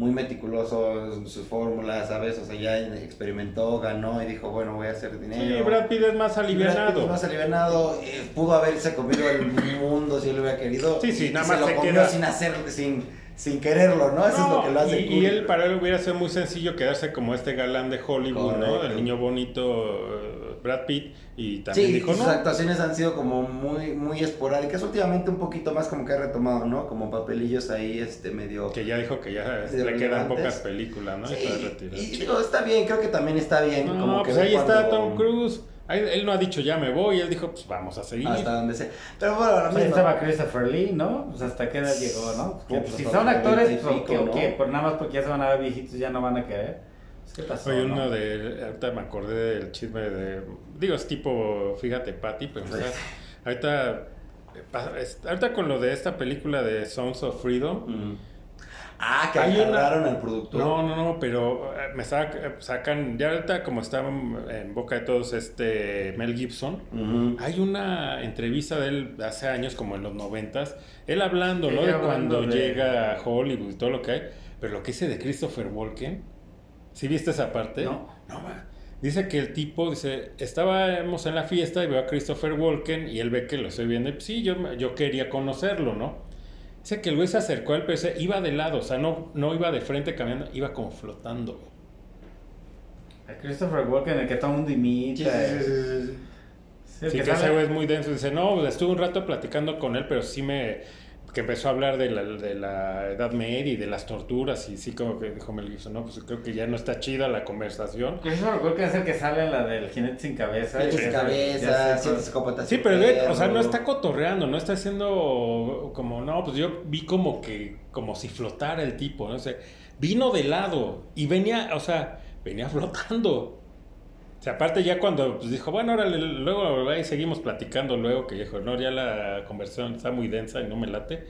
muy meticuloso en sus fórmulas, ¿sabes? O sea, ya experimentó, ganó y dijo, bueno, voy a hacer dinero. Sí, Brad Pitt es más Y Brad Pitt alivianado. es más alivianado, eh, pudo haberse comido el mundo si él hubiera querido. Sí, sí, y nada se más lo se comió queda- sin hacer, sin, sin quererlo, ¿no? Eso es lo que lo hace y, cool. y él para él hubiera sido muy sencillo quedarse como este galán de Hollywood, ¿no? El niño bonito Brad Pitt y también Sí, dijo sus no. actuaciones han sido como muy, muy esporádicas, últimamente un poquito más como que ha retomado, ¿no? Como papelillos ahí, este, medio... Que ya dijo que ya le quedan pocas películas, ¿no? Y Sí, y digo, está bien, creo que también está bien. No, como que pues ahí está cuando- Tom Cruise. Ahí- él no ha dicho ya me voy, él dijo pues vamos a seguir. Hasta donde sea. Pero bueno, a la Ahí misma- estaba Christopher Lee, ¿no? Pues hasta qué edad llegó, ¿no? Que, Pues, pues, si son actores, 20 y pues, ¿qué, ¿no? nada más porque ya se van a ver viejitos ya no van a querer. ¿Qué pasó? Oye, no? uno de. Ahorita me acordé del chisme de. Digo, es tipo, fíjate, Patty, pero o sea, ahorita. eh, Ahorita con lo de esta película de Sons of Freedom. Mm. Ah, que agarraron al productor. No, no, no, pero eh, me sac- eh, sacan. Ya ahorita, como está en boca de todos, este Mel Gibson. Hay una entrevista de él hace años, como en los noventas, él hablando, Sí, ¿no? De cuando de- llega a Hollywood y todo lo que hay. Pero lo que dice de Christopher Walken, ¿sí viste esa parte? No. No, ma. Dice que el tipo, dice, estábamos en la fiesta y veo a Christopher Walken y él ve que lo estoy viendo y pues, sí, yo, yo quería conocerlo, ¿no? Dice que el güey se acercó a él, pero dice, iba de lado, o sea, no, no iba de frente caminando, iba como flotando. A Christopher Walken, el que todo el mundo imita. Sí, sí, sí, sí, sí. Sí, que que ese güey es muy denso. Dice, no, estuve un rato platicando con él, pero sí me... Que empezó a hablar de la, de la Edad Media y de las torturas y sí como que dijo Mel Gibson, no, pues creo que ya no está chida la conversación. Christopher Walken es el que sale la del jinete sin cabeza. Cabezas, ya sé siete. Sí, sin pero o sea, no está cotorreando, no está haciendo como, no, pues yo vi como que, como si flotara el tipo, no sé, vino de lado y venía, o sea, venía flotando. O sea, aparte ya cuando pues, dijo, bueno, órale, luego ahí seguimos platicando luego, que dijo, no, ya la conversación está muy densa y no me late.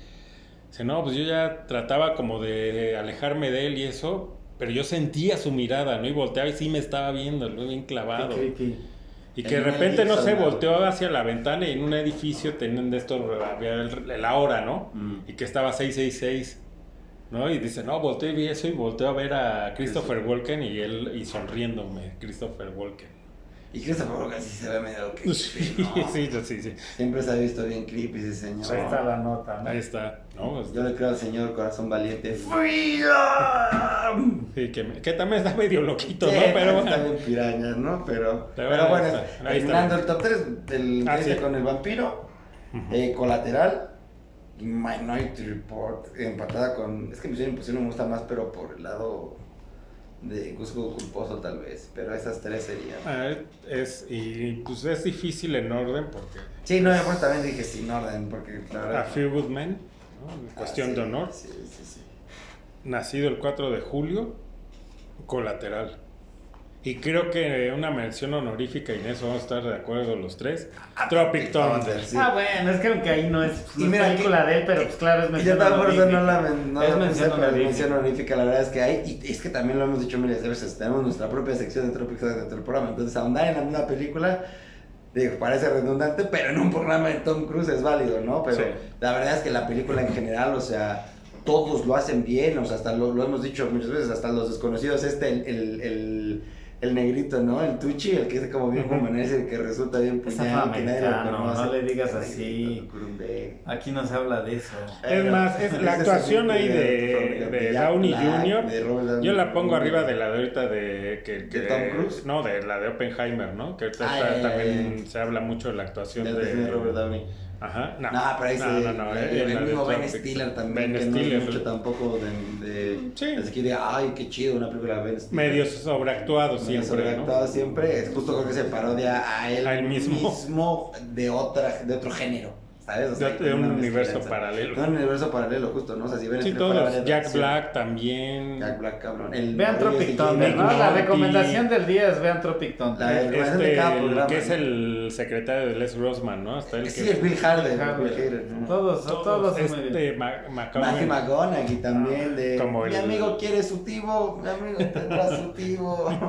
Dice, no, pues yo ya trataba como de alejarme de él y eso, pero yo sentía su mirada, ¿no? Y volteaba y sí me estaba viendo, ¿no? bien clavado. Qué. Y que de repente, no sé, volteó hacia la ventana y en un edificio tenían de estos, había el- la hora, ¿no? Mm. Y que estaba 666, ¿no? Y dice, no, volteé y vi eso y volteó a ver a Christopher Walken y él, y sonriéndome, Christopher Walken. Y Christopher Walken sí se ve medio creepy, Sí, ¿no? sí, sí, sí. Siempre se ha visto bien creepy ese señor. Ahí está la nota, ¿no? Ahí está, ¿no? Pues, Yo le creo al señor corazón valiente. ¡Freedom! sí, que, que también está medio loquito, Sí, ¿no? Pero está bueno. bien pirañas, ¿no? Pero, Pero pero, bueno, está, terminando está. el top 3 del Ah, sí. con el vampiro, eh, colateral Minority Report empatada con. Es que Misión Imposible me gusta más, pero por el lado de gusto culposo, tal vez. Pero esas tres serían. Ah, es, y pues es difícil en orden porque Sí, no, yo pues también dije sin orden, porque la a verdad. Few Good Men, Ah, cuestión sí, de honor. Sí, sí, sí. nacido el 4 de julio, colateral. Y creo que una mención honorífica, y en eso vamos a estar de acuerdo los tres, Tropic Thunder. sí. Ah, bueno, es que aunque ahí no es, Y mira, película que- de él, pero pues claro, es yo mención por eso no honorífica. la, men- no Es la mención pero es honorífica. mención honorífica, la verdad es que hay, y es que también lo hemos dicho miles de veces, tenemos nuestra propia sección de Tropic Thunder dentro del programa, entonces ahondar en la misma película, digo, parece redundante, pero en un programa de Tom Cruise es válido, ¿no? Pero Sí. la verdad es que la película en general, o sea, todos lo hacen bien, o sea, hasta lo, lo hemos dicho muchas veces, hasta los desconocidos, este, el, el, el, el negrito, ¿no? El Tucci, el que es como bien conveniencia, el que resulta bien puñal, que nadie lo afroamericano, conoce. no le digas así. Aquí no se habla de eso. Es más, es la actuación ahí de, de Downey Jr. de Robert Downey Yo la pongo arriba de la de ahorita de... Que, que- ¿De Tom Cruise? No, de la de Oppenheimer, ¿no? Que ahorita Ah, también se habla mucho de la actuación de Robert Downey. Ajá, no. No, pero ahí no, se. no, no, el, eh, el la de mismo Ben Stiller también. Ben que Stiller. no es mucho tampoco de. de Sí. Así que diga, ay, qué chido una película de Ben Stiller. Medio sobreactuado Medio siempre, ¿no? sobreactuado siempre. Es justo creo que se parodia a él, A él mismo. mismo de, otra, de otro género. ¿Sabes? O sea, De, de como un universo paralelo. De un universo paralelo, justo, ¿no? O sea, si Ben Sí, todos. varias de Jack Black también. Jack Black, cabrón. El Vean Tropic de Thunder, ¿no? La recomendación del día es vean Tropic Thunder. La- recomendación de Este, cada el programa, que es el secretario de Les Grossman, ¿no? Hasta el Sí, que... el Bill ¿no? Todos, todos, Este, Ma- Matthew McConaughey. También de Como mi el- amigo quiere su tivo, mi amigo tendrá su tivo.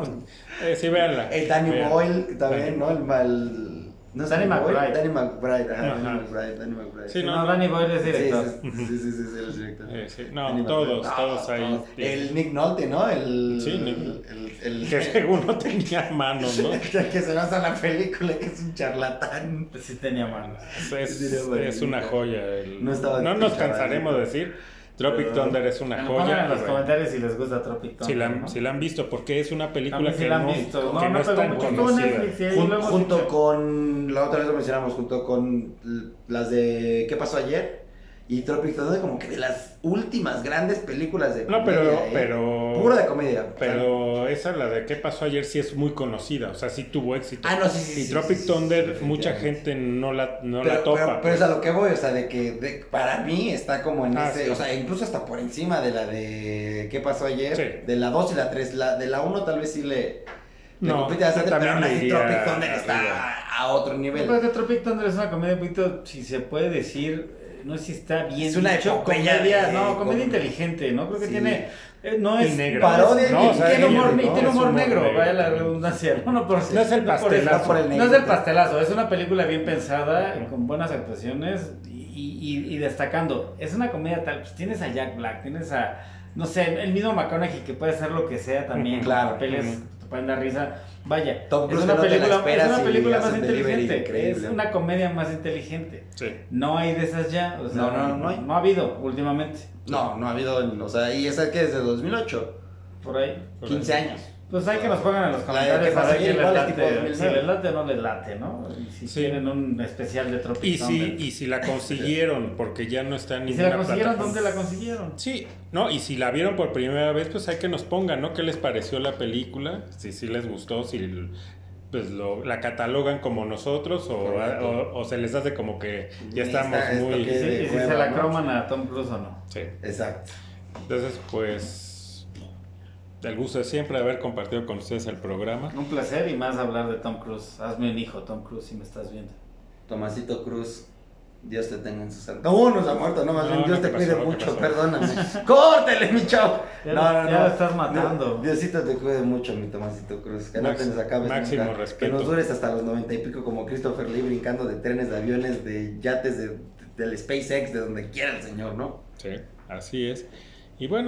Eh, sí, véanla. el Danny. Boyle también, ¿no? El mal no es Danny McBride. Danny McBride, ajá. Danny McBride, Danny McBride. Sí, no, no, no. Danny Boyle es Sí, director. sí, sí, sí, sí, sí, el director. Eh, No, todos, todos ahí. todos. El Nick Nolte, ¿no? El, Sí, Nick. el, el, Que según no tenía manos, ¿no? el que se basa en la película, que es un charlatán. Sí tenía manos. Es, es una joya. el- No estaba no nos cansaremos de decir. Tropic Pero- Thunder es una Pongan joya. en los comentarios si les gusta Tropic Thunder. si, la, ¿no? si la han visto, porque es una película que la han no, visto. que No, es tan conocida. Jun- lo hemos junto dicho. con, la otra vez lo mencionamos, junto con las de ¿Qué pasó ayer? Y Tropic Thunder como que de las últimas grandes películas de No, comedia, pero, ¿eh? pero, Pura de comedia. pero esa, la de qué pasó ayer, sí es muy conocida. O sea, sí tuvo éxito. Ah, no, sí, sí, Y sí, Tropic sí, Thunder, sí, mucha gente no la, no pero, la topa. pero, pero es a lo que voy, o sea, de que de- para mí está como en Ah, ese, sí. o sea, incluso hasta por encima de la de ¿Qué pasó ayer? Sí. De la 2 y la 3, la, de la 1 tal vez sí le, le No, compite bastante, pero aún así Tropic Thunder está a, a otro nivel. Yo creo que Tropic Thunder es una comedia un poquito, si se puede decir, no sé si está bien Es una dicho, comedia, de- no, comedia com- inteligente, ¿no? Creo que Sí. tiene, eh, no es. Parodia no, y- o sea, tiene y- humor, ¿no? y tiene humor humor negro, negro, vaya la redundancia, no, no por No es el no por pastelazo. por el no es el pastelazo, es una película bien pensada, con buenas actuaciones y, y- y destacando. Es una comedia tal, pues tienes a Jack Black, tienes a, no sé, el mismo McConaughey que puede hacer lo que sea también, claro. papeles pueden dar risa. Vaya, Tom es Cruise una que no película, es una película más inteligente, increíble. es una comedia más inteligente. Sí. No hay de esas ya, o sea, No, no, no hay. no ha habido últimamente, No, no ha habido, o sea, y esa que es de 2008, por ahí. Por 15 ahí. años. Pues hay que nos pongan en los comentarios ¿Qué a ver quién les late, 2009. si les late o no les late, ¿no? Y si Sí. tienen un especial de Tropic Y si, Thunder. y si la consiguieron, porque ya no está en ¿Y si la consiguieron, plataforma. dónde la consiguieron? Sí, no, y si la vieron por primera vez, pues hay que nos pongan, ¿no? ¿Qué les pareció la película? Si sí les gustó, si pues lo, la catalogan como nosotros o, o- o se les hace como que ya estamos muy... Y si, y si se la croman a Tom Cruise o no. Sí. Exacto. Entonces, pues, el gusto de siempre haber compartido con ustedes el programa. Un placer y más hablar de Tom Cruise. Hazme un hijo, Tom Cruise, si me estás viendo. Tomasito Cruz, Dios te tenga en su santo. No, no se ha muerto, no, más No, bien Dios no, te ¿qué cuide mucho, pasó? perdóname. ¡Córtele, mi chavo! Ya no, no, ya no. lo estás matando. No, Diosito te cuide mucho, mi Tomasito Cruz. Que no Max- te nos acabes máximo nunca. respeto. Que nos dures hasta los noventa y pico como Christopher Lee brincando de trenes, de aviones, de yates, de, del SpaceX, de donde quiera el señor, ¿no? Sí, así es. Y bueno,